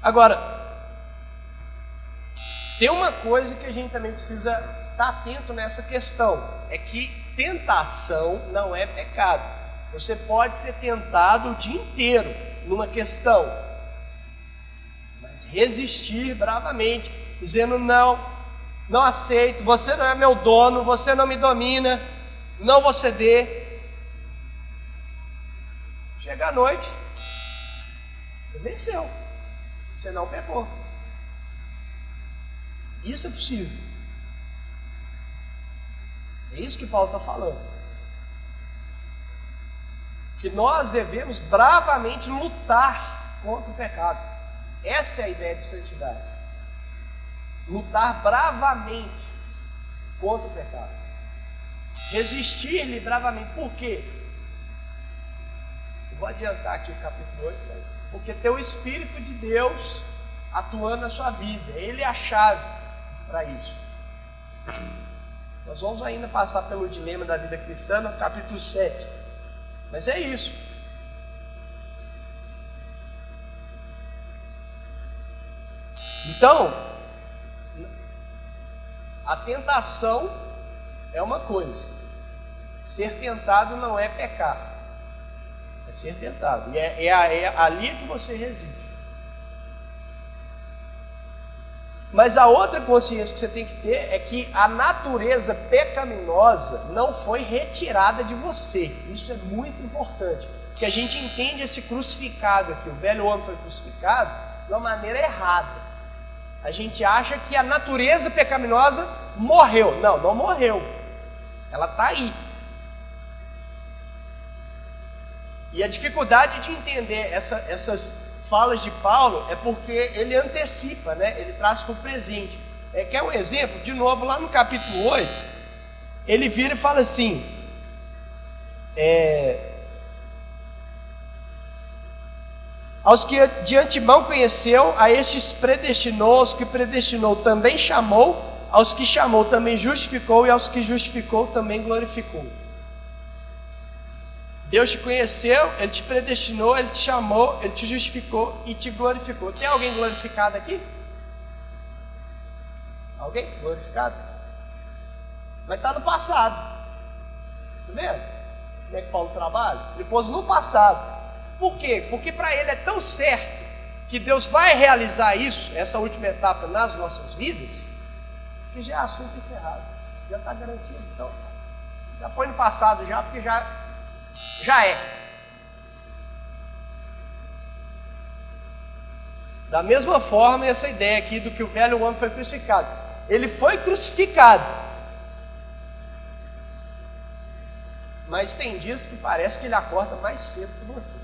Agora, tem uma coisa que a gente também precisa estar atento nessa questão: é que tentação não é pecado. Você pode ser tentado o dia inteiro numa questão, mas resistir bravamente, dizendo não, não aceito, você não é meu dono, você não me domina, não vou ceder. Chega à noite, você venceu, você não pecou. Isso é possível. É isso que Paulo está falando. que nós devemos bravamente lutar contra o pecado. Essa é a ideia de santidade. Lutar bravamente contra o pecado. Resistir-lhe bravamente. Por quê? Eu vou adiantar aqui o capítulo 8, mas porque tem o Espírito de Deus atuando na sua vida. Ele é a chave para isso. Nós vamos ainda passar pelo dilema da vida cristã no capítulo 7. Mas é isso. Então, a tentação é uma coisa. Ser tentado não é pecar. É ser tentado. E é, é, é ali que você reside. Mas a outra consciência que você tem que ter é que a natureza pecaminosa não foi retirada de você. Isso é muito importante. Que a gente entende esse crucificado aqui, o velho homem foi crucificado de uma maneira errada. A gente acha que a natureza pecaminosa morreu. Não, não morreu. Ela está aí. E a dificuldade de entender essa, essas falas de Paulo é porque ele antecipa, né? ele traz para o presente. É, quer um exemplo? De novo, lá no capítulo 8, ele vira e fala assim: é, Aos que de antemão conheceu, a estes predestinou, aos que predestinou também chamou, aos que chamou também justificou, e aos que justificou também glorificou. Deus te conheceu, Ele te predestinou, Ele te chamou, Ele te justificou e te glorificou. Tem alguém glorificado aqui? Alguém glorificado? Mas está no passado. Está vendo? Como é que Paulo trabalha? Ele pôs no passado. Por quê? Porque para ele é tão certo que Deus vai realizar isso, essa última etapa nas nossas vidas, que já é assunto encerrado. Já está garantido. Então, já põe no passado já, porque já já é. Da mesma forma, essa ideia aqui do que o velho homem foi crucificado. Ele foi crucificado. Mas tem dias que parece que ele acorda mais cedo que você.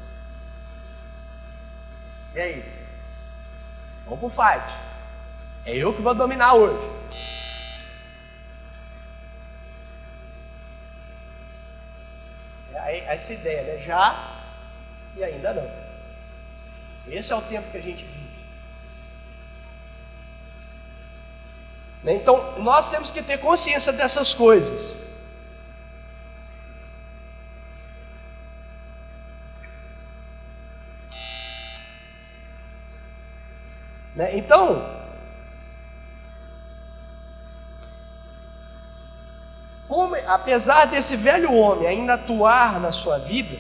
E aí? Vamos pro fight. É eu que vou dominar hoje. Essa ideia, né? Já e ainda não. Esse é o tempo que a gente vive. Né? Então, nós temos que ter consciência dessas coisas. Né? Então, apesar desse velho homem ainda atuar na sua vida,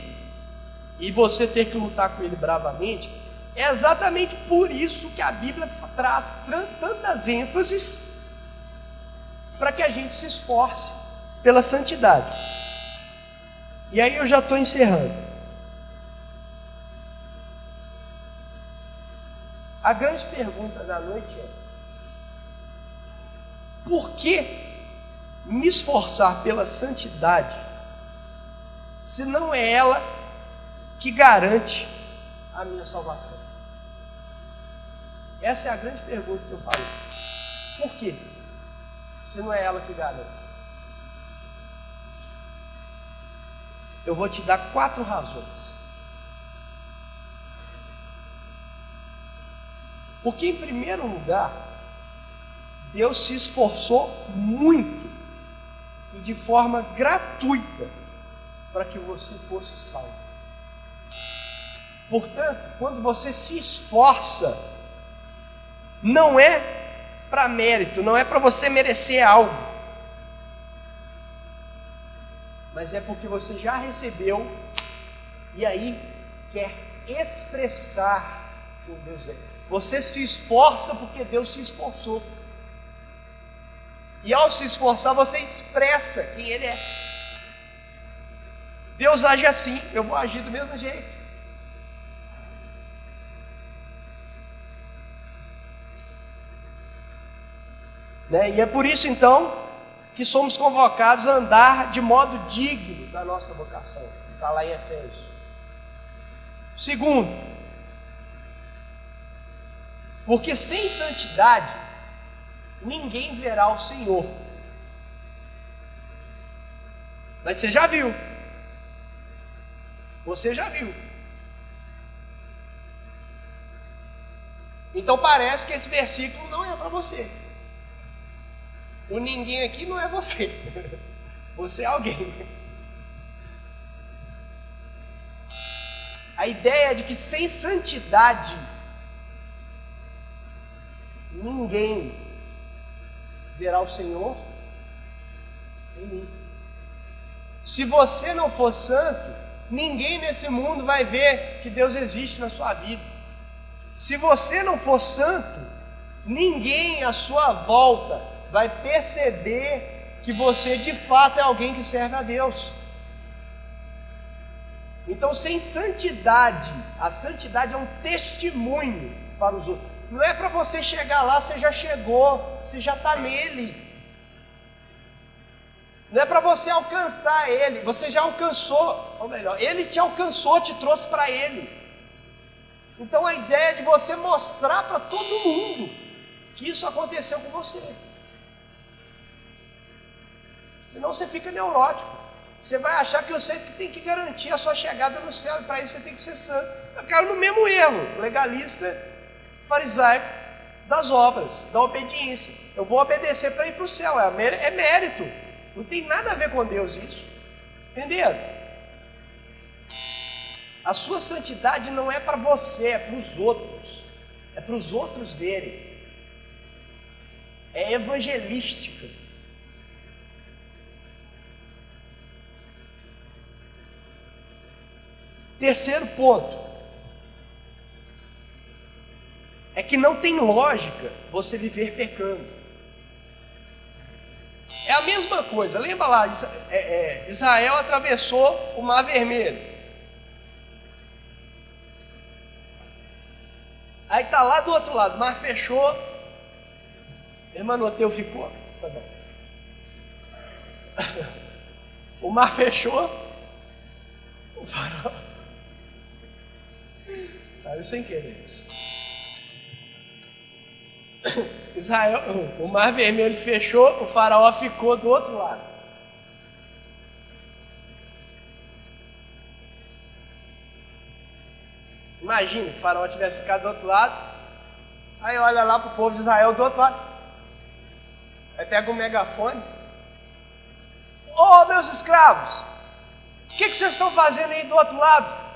e você ter que lutar com ele bravamente, é exatamente por isso que a Bíblia traz tantas ênfases para que a gente se esforce pela santidade. E aí eu já estou encerrando. A grande pergunta da noite é: por que me esforçar pela santidade, se não é ela que garante a minha salvação? Essa é a grande pergunta que eu falo. Por quê? Se não é ela que garante. Eu vou te dar quatro razões. Porque, em primeiro lugar, Deus se esforçou muito de forma gratuita para que você fosse salvo. Portanto, quando você se esforça, não é para mérito, não é para você merecer algo, mas é porque você já recebeu e aí quer expressar o Deus é. Você se esforça porque Deus se esforçou. E ao se esforçar, você expressa quem Ele é. Deus age assim, eu vou agir do mesmo jeito. Né? E é por isso então que somos convocados a andar de modo digno da nossa vocação. Está lá em Efésios. Segundo, porque sem santidade ninguém verá o Senhor. Mas você já viu. Você já viu. Então parece que esse versículo não é para você. O ninguém aqui não é você. Você é alguém. A ideia de que sem santidade ninguém verá o Senhor em mim. Se você não for santo, ninguém nesse mundo vai ver que Deus existe na sua vida. Se você não for santo, ninguém à sua volta vai perceber que você de fato é alguém que serve a Deus. Então, sem santidade, a santidade é um testemunho para os outros. Não é para você chegar lá, você já chegou, você já está nele. Não é para você alcançar ele, você já alcançou, ou melhor, ele te alcançou, te trouxe para ele. Então a ideia é de você mostrar para todo mundo que isso aconteceu com você. Senão você fica neurótico. Você vai achar que você tem que garantir a sua chegada no céu, e para isso você tem que ser santo. Eu quero no mesmo erro, legalista, farisaico, das obras, da obediência. Eu vou obedecer para ir para o céu, é, é mérito. Não tem nada a ver com Deus isso. Entenderam? A sua santidade não é para você, é para os outros. É para os outros verem. É evangelística. Terceiro ponto é que não tem lógica você viver pecando. É a mesma coisa, lembra lá, é, é, Israel atravessou o Mar Vermelho. Aí está lá do outro lado, o mar fechou, Hermanoteu ficou. Tá bom. O mar fechou, o farol Saiu sem querer isso. Israel, o mar vermelho fechou, o faraó ficou do outro lado. Imagina, o faraó tivesse ficado do outro lado, aí olha lá para o povo de Israel do outro lado. Aí pega um megafone. Ô oh, meus escravos, o que, que vocês estão fazendo aí do outro lado?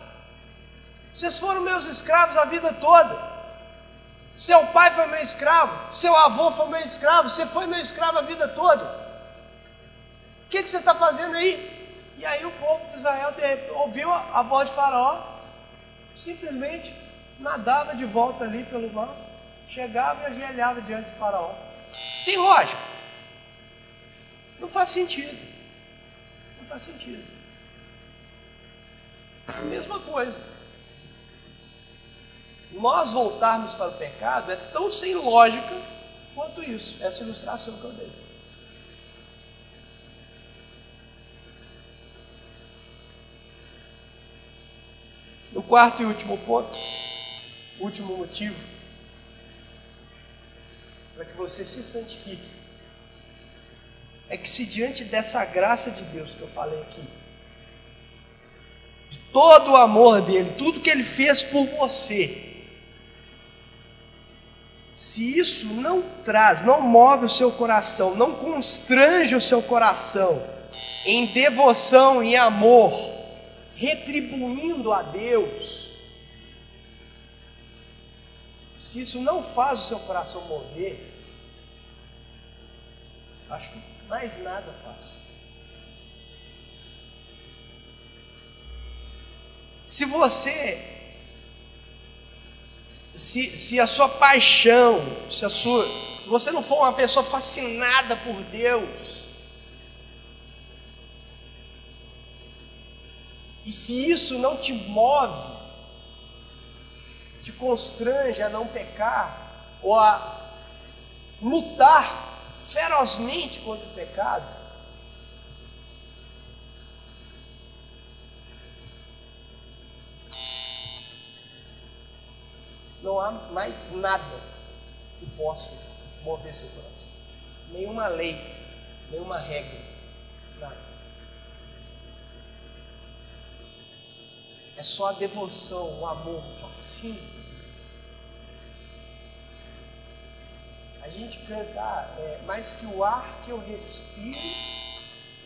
Vocês foram meus escravos a vida toda. Seu pai foi meu escravo, seu avô foi meu escravo, você foi meu escravo a vida toda. O que, que você está fazendo aí? E aí o povo de Israel ouviu a voz de Faraó, simplesmente nadava de volta ali pelo mar, chegava e ajoelhava diante de Faraó. Tem lógica? Não faz sentido. Não faz sentido. A mesma coisa nós voltarmos para o pecado é tão sem lógica quanto isso, essa ilustração que eu dei. No quarto e último ponto, último motivo, para que você se santifique, é que se diante dessa graça de Deus que eu falei aqui, de todo o amor dele, tudo que ele fez por você, se isso não traz, não move o seu coração, não constrange o seu coração em devoção e amor, retribuindo a Deus, se isso não faz o seu coração mover, acho que mais nada faz. Se você se, se a sua paixão, se, a sua, se você não for uma pessoa fascinada por Deus, e se isso não te move, te constrange a não pecar, ou a lutar ferozmente contra o pecado, não há mais nada que possa mover seu coração. Nenhuma lei, nenhuma regra, nada. É só a devoção, o amor, o fascínio. A gente canta, ah, é, mais que o ar que eu respiro,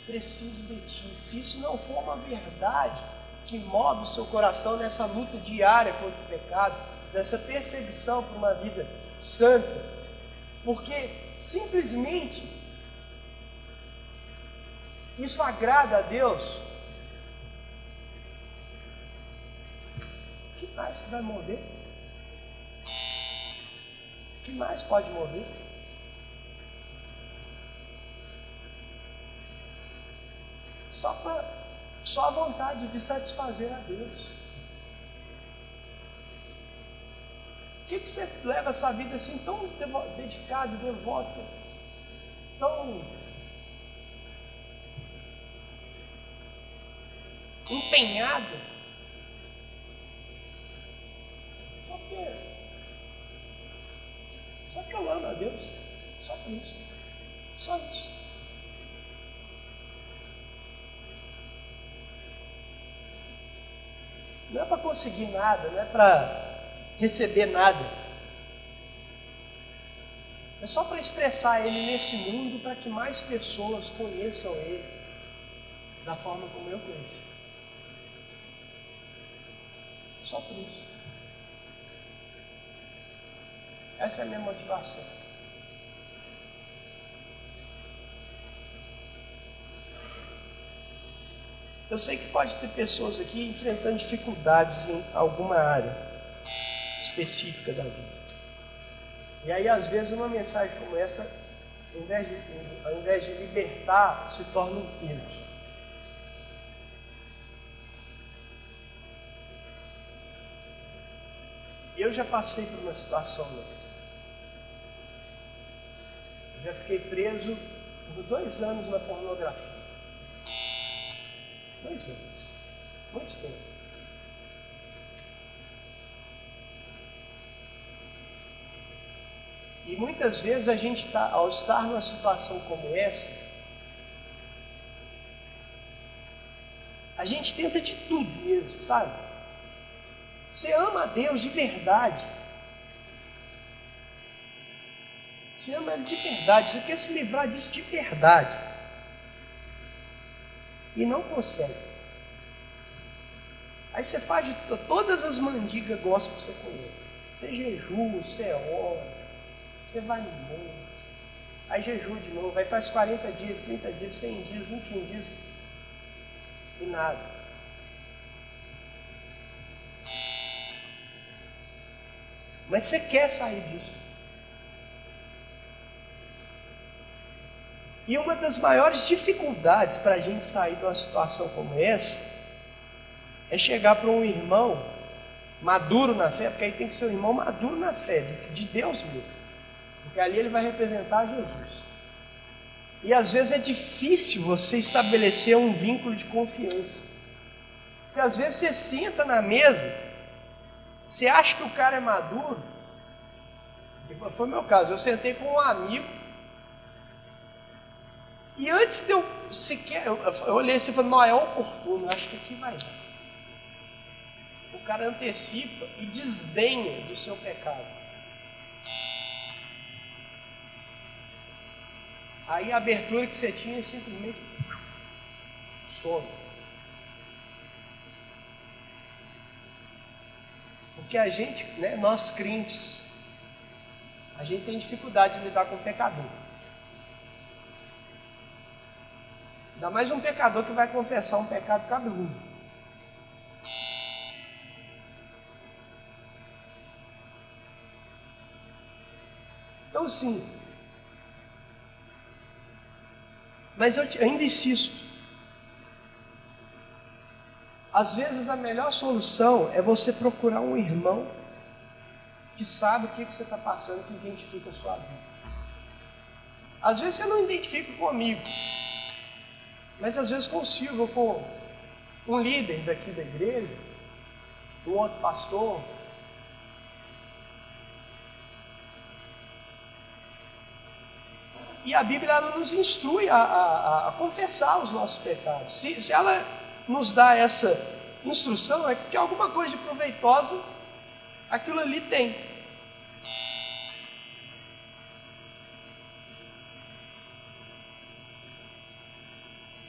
preciso de ti. Se isso não for uma verdade que move o seu coração nessa luta diária contra o pecado, nessa perseguição por uma vida santa, porque simplesmente isso agrada a Deus, o que mais que vai mover? O que mais pode mover? Só, pra, só a vontade de satisfazer a Deus. Por que, que você leva essa vida assim tão dedicado, devoto, tão empenhado? Só que, só que eu amo a Deus, só por isso, só isso. Não é para conseguir nada, não é para receber nada. É só para expressar Ele nesse mundo para que mais pessoas conheçam Ele da forma como eu conheci. Só por isso. Essa é a minha motivação. Eu sei que pode ter pessoas aqui enfrentando dificuldades em alguma área específica da vida. E aí, às vezes, uma mensagem como essa, ao invés de, ao invés de libertar, se torna um peso. Eu já passei por uma situação dessa. Eu já fiquei preso por dois anos na pornografia. Dois anos. Muito tempo. E muitas vezes a gente está, ao estar numa situação como essa, a gente tenta de tudo mesmo, sabe? Você ama a Deus de verdade. Você ama Ele de verdade. Você quer se livrar disso de verdade. E não consegue. Aí você faz de todas as mandigas gospel que você conhece. Você jejua, você ora, você vai no mundo, aí jejua de novo, aí faz 40 dias, 30 dias, 100 dias, 21 dias e nada. Mas você quer sair disso. E uma das maiores dificuldades para a gente sair de uma situação como essa é chegar para um irmão maduro na fé, porque aí tem que ser um irmão maduro na fé, de Deus mesmo. Porque ali ele vai representar Jesus. E às vezes é difícil você estabelecer um vínculo de confiança. Porque às vezes você senta na mesa, você acha que o cara é maduro. Foi o meu caso, eu sentei com um amigo. E antes de eu sequer, eu, eu olhei assim e falei, não, é oportuno, acho que aqui vai. O cara antecipa e desdenha do seu pecado. Aí a abertura que você tinha simplesmente some. Porque a gente, né, nós crentes, a gente tem dificuldade de lidar com o pecador. Ainda mais um pecador que vai confessar um pecado cabeludo. Então, sim, Mas eu ainda insisto. Às vezes a melhor solução é você procurar um irmão que sabe o que, você está passando, que identifica a sua vida. Às vezes você não identifica comigo, mas às vezes consigo com um líder daqui da igreja, um outro pastor, e a Bíblia nos instrui a, a, a confessar os nossos pecados. Se, se ela nos dá essa instrução, é porque alguma coisa de proveitosa aquilo ali tem.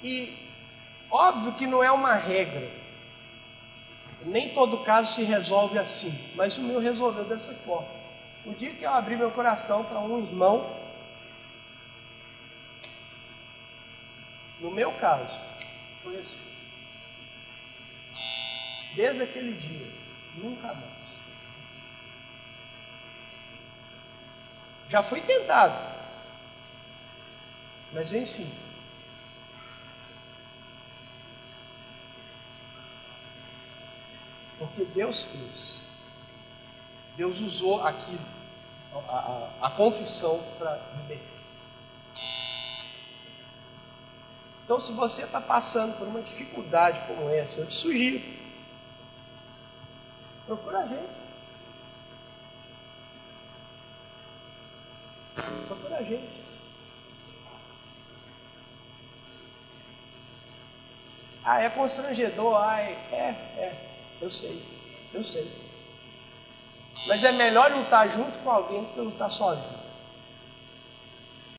E óbvio que não é uma regra. Nem todo caso se resolve assim, mas o meu resolveu dessa forma. O dia que eu abri meu coração para um irmão No meu caso, foi assim. Desde aquele dia, nunca mais. Já fui tentado, mas vem sim. Porque Deus fez. Deus usou aquilo, a, a, a confissão para libertar. Então, se você está passando por uma dificuldade como essa, eu te sugiro. Procura a gente. Procura a gente. Ah, é constrangedor. Ai, é, é. Eu sei. Eu sei. Mas é melhor lutar junto com alguém do que lutar sozinho.